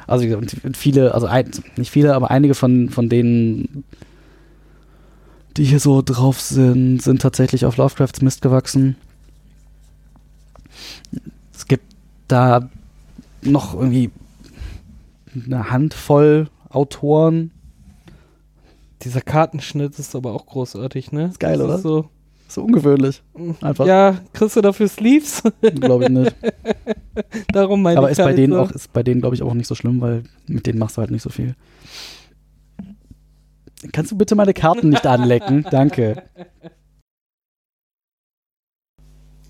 Also viele, also ein, nicht viele, aber einige von, von denen, die hier so drauf sind, sind tatsächlich auf Lovecrafts Mist gewachsen. Es gibt da noch irgendwie eine Handvoll Autoren. Dieser Kartenschnitt ist aber auch großartig, ne? Ist geil, das oder? Ist so, So ungewöhnlich. Einfach. ja, kriegst du dafür Sleeves? Glaube ich nicht. Darum meine Aber ich ist bei halt denen so. auch, ist bei denen, glaube ich, auch nicht so schlimm, weil mit denen machst du halt nicht so viel. Kannst du bitte meine Karten nicht anlecken? Danke.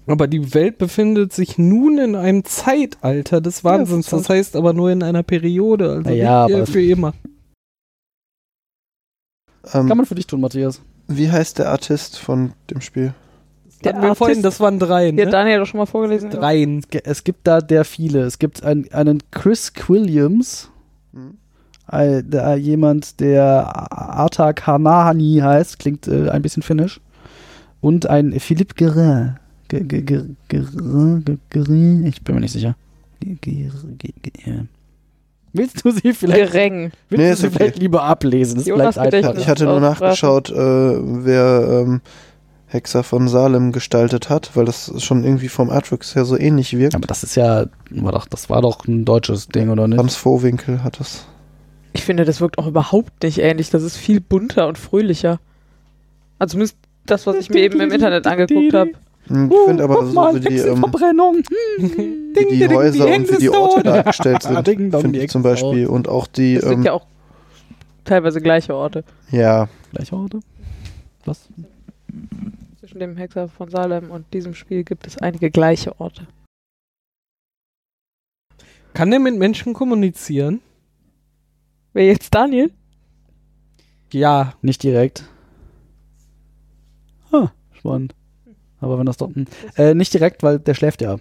Aber die Welt befindet sich nun in einem Zeitalter des Wahnsinns. das ist das heißt aber nur in einer Periode. Also Naja, nicht für immer. Ähm, Kann man für dich tun, Matthias. Wie heißt der Artist von dem Spiel? Der wir vorhin, das waren drei, Die hat ne? Daniel doch schon mal vorgelesen. Dreien. Ge- Es gibt da der viele. Es gibt ein, einen Chris Williams, Mhm. äh, der, jemand, der Artak Hanahani heißt, klingt äh, ein bisschen finnisch. Und ein Philippe Guerin. Guerin, Guerin, ich bin mir nicht sicher. Äh. Willst du sie vielleicht, Gereng. willst Nee, du sie okay. vielleicht lieber ablesen? Das Jonas einfacher. Ich hatte nur nachgeschaut, äh, wer ähm, Hexer von Salem gestaltet hat, weil das schon irgendwie vom Artwork her so ähnlich wirkt. Aber das ist ja, war doch, das war doch ein deutsches Ding, oder nicht? Hans Vohwinkel hat das. Ich finde, das wirkt auch überhaupt nicht ähnlich. Das ist viel bunter und fröhlicher. Also zumindest das, was ich mir eben im Internet angeguckt habe. Hm, Ich finde aber so wie die, ähm, Verbrennung. wie die Häuser und wie die Orte dargestellt sind, Ding dong, finde die ich zum Beispiel. Und auch die, Das sind ähm, ja auch teilweise gleiche Orte. ja, Gleiche Orte? Was? Zwischen dem Hexer von Salem und diesem Spiel gibt es einige gleiche Orte. Kann der mit Menschen kommunizieren? Wer jetzt Daniel? Ja. Nicht direkt. Ah, spannend. Aber wenn das doch. hm. Äh, nicht direkt, weil der schläft ja.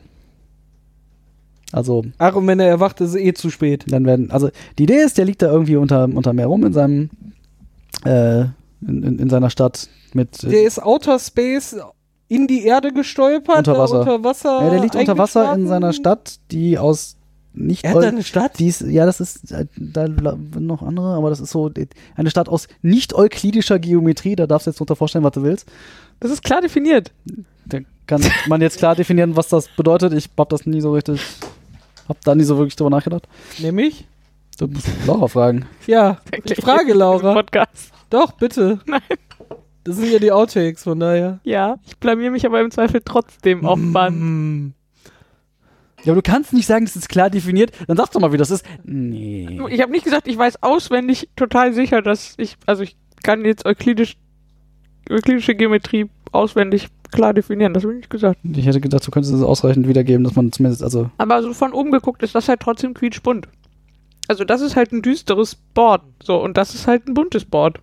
Also, Ach, und wenn er erwacht, ist es eh zu spät. dann werden. Also, die Idee ist, der liegt da irgendwie unter, unter Meer rum in seinem. Äh, in, in, in seiner Stadt mit. äh, Der ist Outer Space in die Erde gestolpert. Unter Wasser. Unter Wasser ja, der liegt unter Wasser in seiner Stadt, die aus nicht Er hat da eine Stadt? Die ist, ja, das ist, äh, da noch andere, aber das ist so eine Stadt aus nicht-euklidischer Geometrie, da darfst du jetzt drunter vorstellen, was du willst. Das ist klar definiert. Da kann man jetzt klar definieren, was das bedeutet. Ich hab das nie so richtig, hab da nie so wirklich drüber nachgedacht. Nämlich? Du musst Laura fragen. Ja. Ich frage Laura. Podcast. Doch, bitte. Nein. Das sind ja die Outtakes, von daher. Ja, ich blamier mich aber im Zweifel trotzdem auf Band. Mm. Ja, aber du kannst nicht sagen, das ist klar definiert. Dann sag doch mal, wie das ist. Nee. Ich habe nicht gesagt, ich weiß auswendig total sicher, dass ich, also ich kann jetzt euklidisch, euklidische Geometrie auswendig klar definieren. Das habe ich nicht gesagt. Ich hätte gedacht, du könntest es ausreichend wiedergeben, dass man zumindest, also, Aber so von oben geguckt ist das halt trotzdem quietschbunt. Also das ist halt ein düsteres Board. So, und das ist halt ein buntes Board.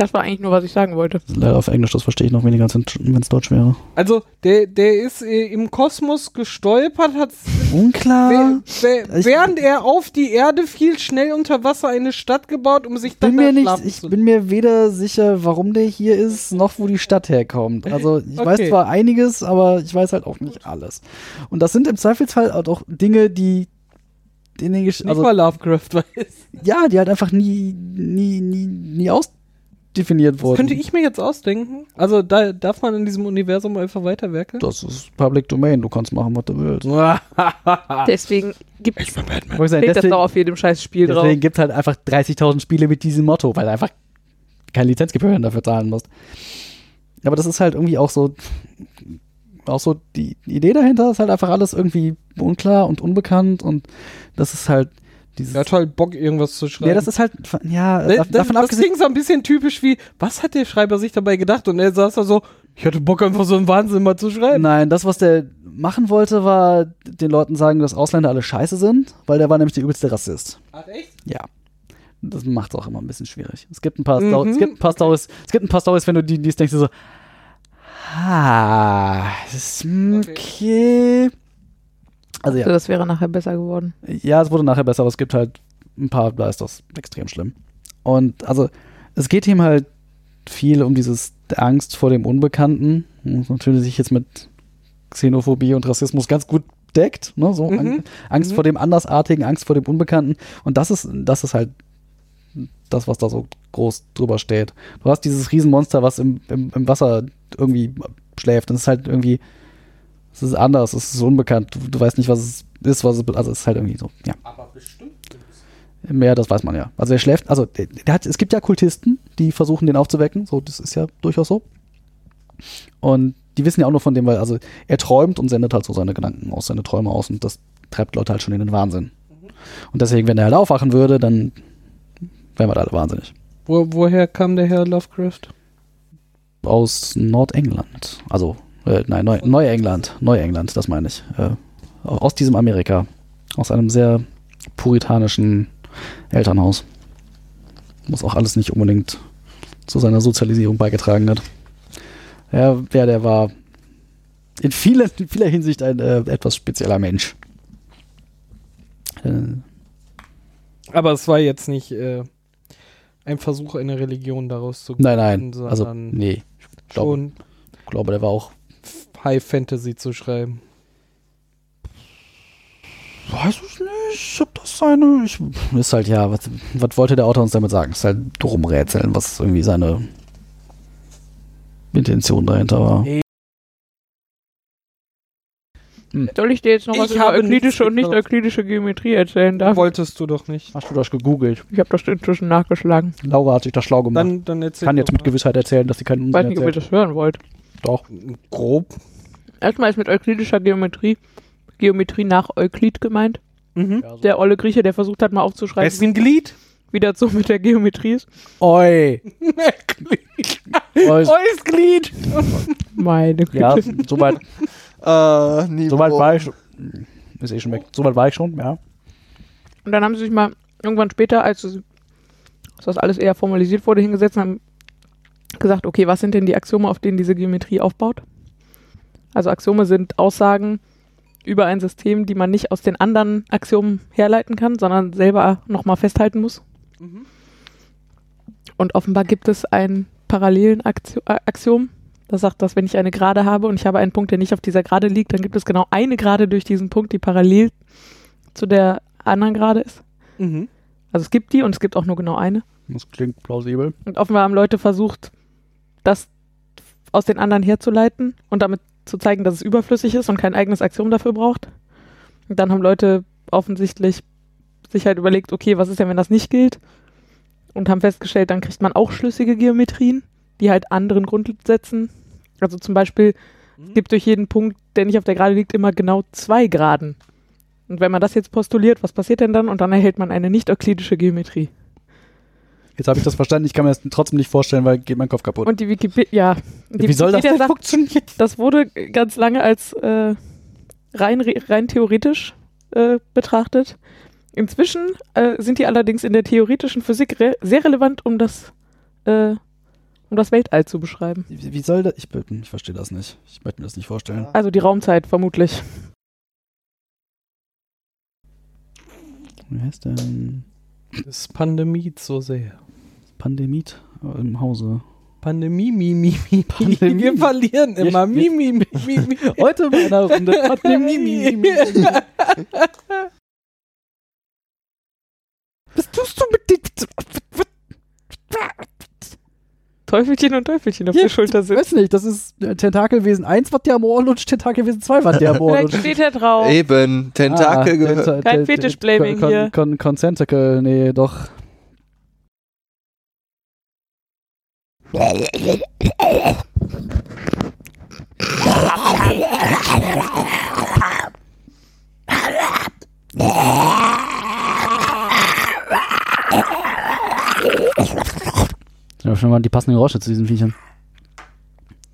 Das war eigentlich nur, was ich sagen wollte. leider auf Englisch, das verstehe ich noch weniger, als wenn es Deutsch wäre. Also, der, der ist äh, im Kosmos gestolpert, hat Unklar. Ich- während er auf die Erde fiel, schnell unter Wasser eine Stadt gebaut, um sich dann bin mir da nicht, ich bin mir weder sicher, warum der hier ist, noch wo die Stadt herkommt. Also ich weiß Okay. zwar einiges, aber ich weiß halt auch nicht alles. Und das sind im Zweifelsfall halt auch Dinge, die in den Gesch Nicht also mal Lovecraft weiß. ja, die halt einfach nie, nie, nie, nie ausdefiniert wurden. Das könnte ich mir jetzt ausdenken. Also, da darf man in diesem Universum einfach weiterwerkeln. Das ist Public Domain, du kannst machen, was du willst. Deswegen gibt steht das deswegen doch auf jedem scheiß Spiel drauf. deswegen gibt es halt einfach 30.000 Spiele mit diesem Motto, weil du einfach keine Lizenzgebühren dafür zahlen musst. Aber das ist halt irgendwie auch so, auch so die Idee dahinter ist halt einfach alles irgendwie unklar und unbekannt und das ist halt dieses. Er hat halt Bock, irgendwas zu schreiben. ja, das ist halt, ja, Ne, dav- das, davon das klingt so ein bisschen typisch wie, was hat der Schreiber sich dabei gedacht? Und er saß da so, ich hatte Bock einfach so einen Wahnsinn mal zu schreiben. Nein, das, was der machen wollte, war den Leuten sagen, dass Ausländer alle scheiße sind, weil der war nämlich der übelste Rassist. Ach, echt? Ja. Das macht es auch immer ein bisschen schwierig. Es gibt ein paar, Mhm. Es gibt ein paar Stories, es gibt ein paar Stories, wenn du die liest, denkst du so, ist mm, okay. Also ja, Das wäre nachher besser geworden. ja, es wurde nachher besser, aber es gibt halt ein paar, da ist das extrem schlimm. Und also, es geht ihm halt viel um dieses Angst vor dem Unbekannten, was natürlich sich jetzt mit Xenophobie und Rassismus ganz gut deckt, ne? So Mhm. Ang- Angst Mhm. vor dem Andersartigen, Angst vor dem Unbekannten. Und das ist, das ist halt das, was da so groß drüber steht. Du hast dieses Riesenmonster, was im, im, im Wasser irgendwie schläft. Und es ist halt irgendwie, es ist anders, es ist unbekannt. Du, du weißt nicht, was es ist, was es, also es ist halt irgendwie so, ja. Aber bestimmt. Im Meer, das weiß man ja. Also er schläft, also der, der hat, es gibt ja Kultisten, die versuchen, den aufzuwecken. So, das ist ja durchaus so. Und die wissen ja auch nur von dem, weil, also er träumt und sendet halt so seine Gedanken aus, seine Träume aus und das treibt Leute halt schon in den Wahnsinn. Und deswegen, wenn er halt aufwachen würde, dann wären wir da alle wahnsinnig. Wo, woher kam der Herr Lovecraft? Aus Nordengland. Also, äh, nein, Neu Neuengland. Neuengland, das meine ich. Äh, aus diesem Amerika. Aus einem sehr puritanischen Elternhaus. Was auch alles nicht unbedingt zu seiner Sozialisierung beigetragen hat. Ja, der, der war in vieler, in vieler Hinsicht ein äh, etwas spezieller Mensch. Äh, Aber es war jetzt nicht äh, ein Versuch, eine Religion daraus zu nein, nein. gründen, Also, nee. Ich glaube, glaube, der war auch. High Fantasy zu schreiben. Weiß ich nicht, ob das seine. Ich, ist halt, ja, was, was wollte der Autor uns damit sagen? Ist halt drum rätseln, was irgendwie seine Intention dahinter war. Soll ich dir jetzt noch was Ich über euklidische und nicht euklidische Geometrie erzählen darf? Wolltest du doch nicht. Hast du das gegoogelt? Ich habe das inzwischen nachgeschlagen. Laura hat sich das schlau gemacht. Dann, dann erzähl kann jetzt mit mal. Gewissheit erzählen, dass sie keinen Ich Unsinn weiß nicht, ob ihr erzählt. das hören wollt. Doch. grob. Erstmal ist mit euklidischer Geometrie Geometrie nach Euklid gemeint. Mhm. Der olle Grieche, der versucht hat, mal aufzuschreiben, Wessen Glied? wie das so mit der Geometrie ist. Oi. Oi. Neues Glied. Meine Güte. Ja, soweit Äh, soweit war ich schon. Ist eh schon weg. Soweit war ich schon, ja. Und dann haben sie sich mal irgendwann später, als das alles eher formalisiert wurde, hingesetzt und haben gesagt, okay, was sind denn die Axiome, auf denen diese Geometrie aufbaut? Also Axiome sind Aussagen über ein System, die man nicht aus den anderen Axiomen herleiten kann, sondern selber nochmal festhalten muss. Mhm. Und offenbar gibt es ein parallelen Axio Axiom, das sagt, dass wenn ich eine Gerade habe und ich habe einen Punkt, der nicht auf dieser Gerade liegt, dann gibt es genau eine Gerade durch diesen Punkt, die parallel zu der anderen Gerade ist. Mhm. Also es gibt die und es gibt auch nur genau eine. Das klingt plausibel. Und offenbar haben Leute versucht, das aus den anderen herzuleiten und damit zu zeigen, dass es überflüssig ist und kein eigenes Axiom dafür braucht. Und dann haben Leute offensichtlich sich halt überlegt, okay, was ist denn, wenn das nicht gilt? Und haben festgestellt, dann kriegt man auch schlüssige Geometrien, die halt anderen Grundsätzen. Also zum Beispiel, es gibt durch jeden Punkt, der nicht auf der Gerade liegt, immer genau zwei Geraden. Und wenn man das jetzt postuliert, was passiert denn dann? Und dann erhält man eine nicht-euklidische Geometrie. Jetzt habe ich das verstanden. Ich kann mir das trotzdem nicht vorstellen, weil geht mein Kopf kaputt. Und die Wikipedia, ja. Die Wie soll das denn funktionieren? Das wurde ganz lange als äh, rein, re- rein theoretisch äh, betrachtet. Inzwischen äh, sind die allerdings in der theoretischen Physik re sehr relevant, um das, äh, um das Weltall zu beschreiben. Wie, wie soll das? Ich, ich verstehe das nicht. Ich möchte mir das nicht vorstellen. Also die Raumzeit vermutlich. Wie heißt denn? Das Pandemie so sehr. Pandemit im Hause. Pandemie, mi, mi, mi. Pandemie. Wir verlieren immer. wir- Mi, mi, mi. Heute bei einer Runde Pandemie. mi, mi, mi. Was tust du mit dem? Teufelchen und Teufelchen auf Ja, der Schulter Ich sitzen. weiß nicht, das ist äh, Tentakelwesen 1, was dir am Ohr lutscht, Tentakelwesen 2, was dir am Ohr Vielleicht steht er drauf. Eben, Tentakel Ah, Kein Fetischblaming hier. Con Consentacle, nee, doch. Ja, schon mal die passenden Geräusche zu diesen Viechern.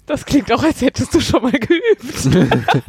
Das klingt auch, als hättest du schon mal geübt.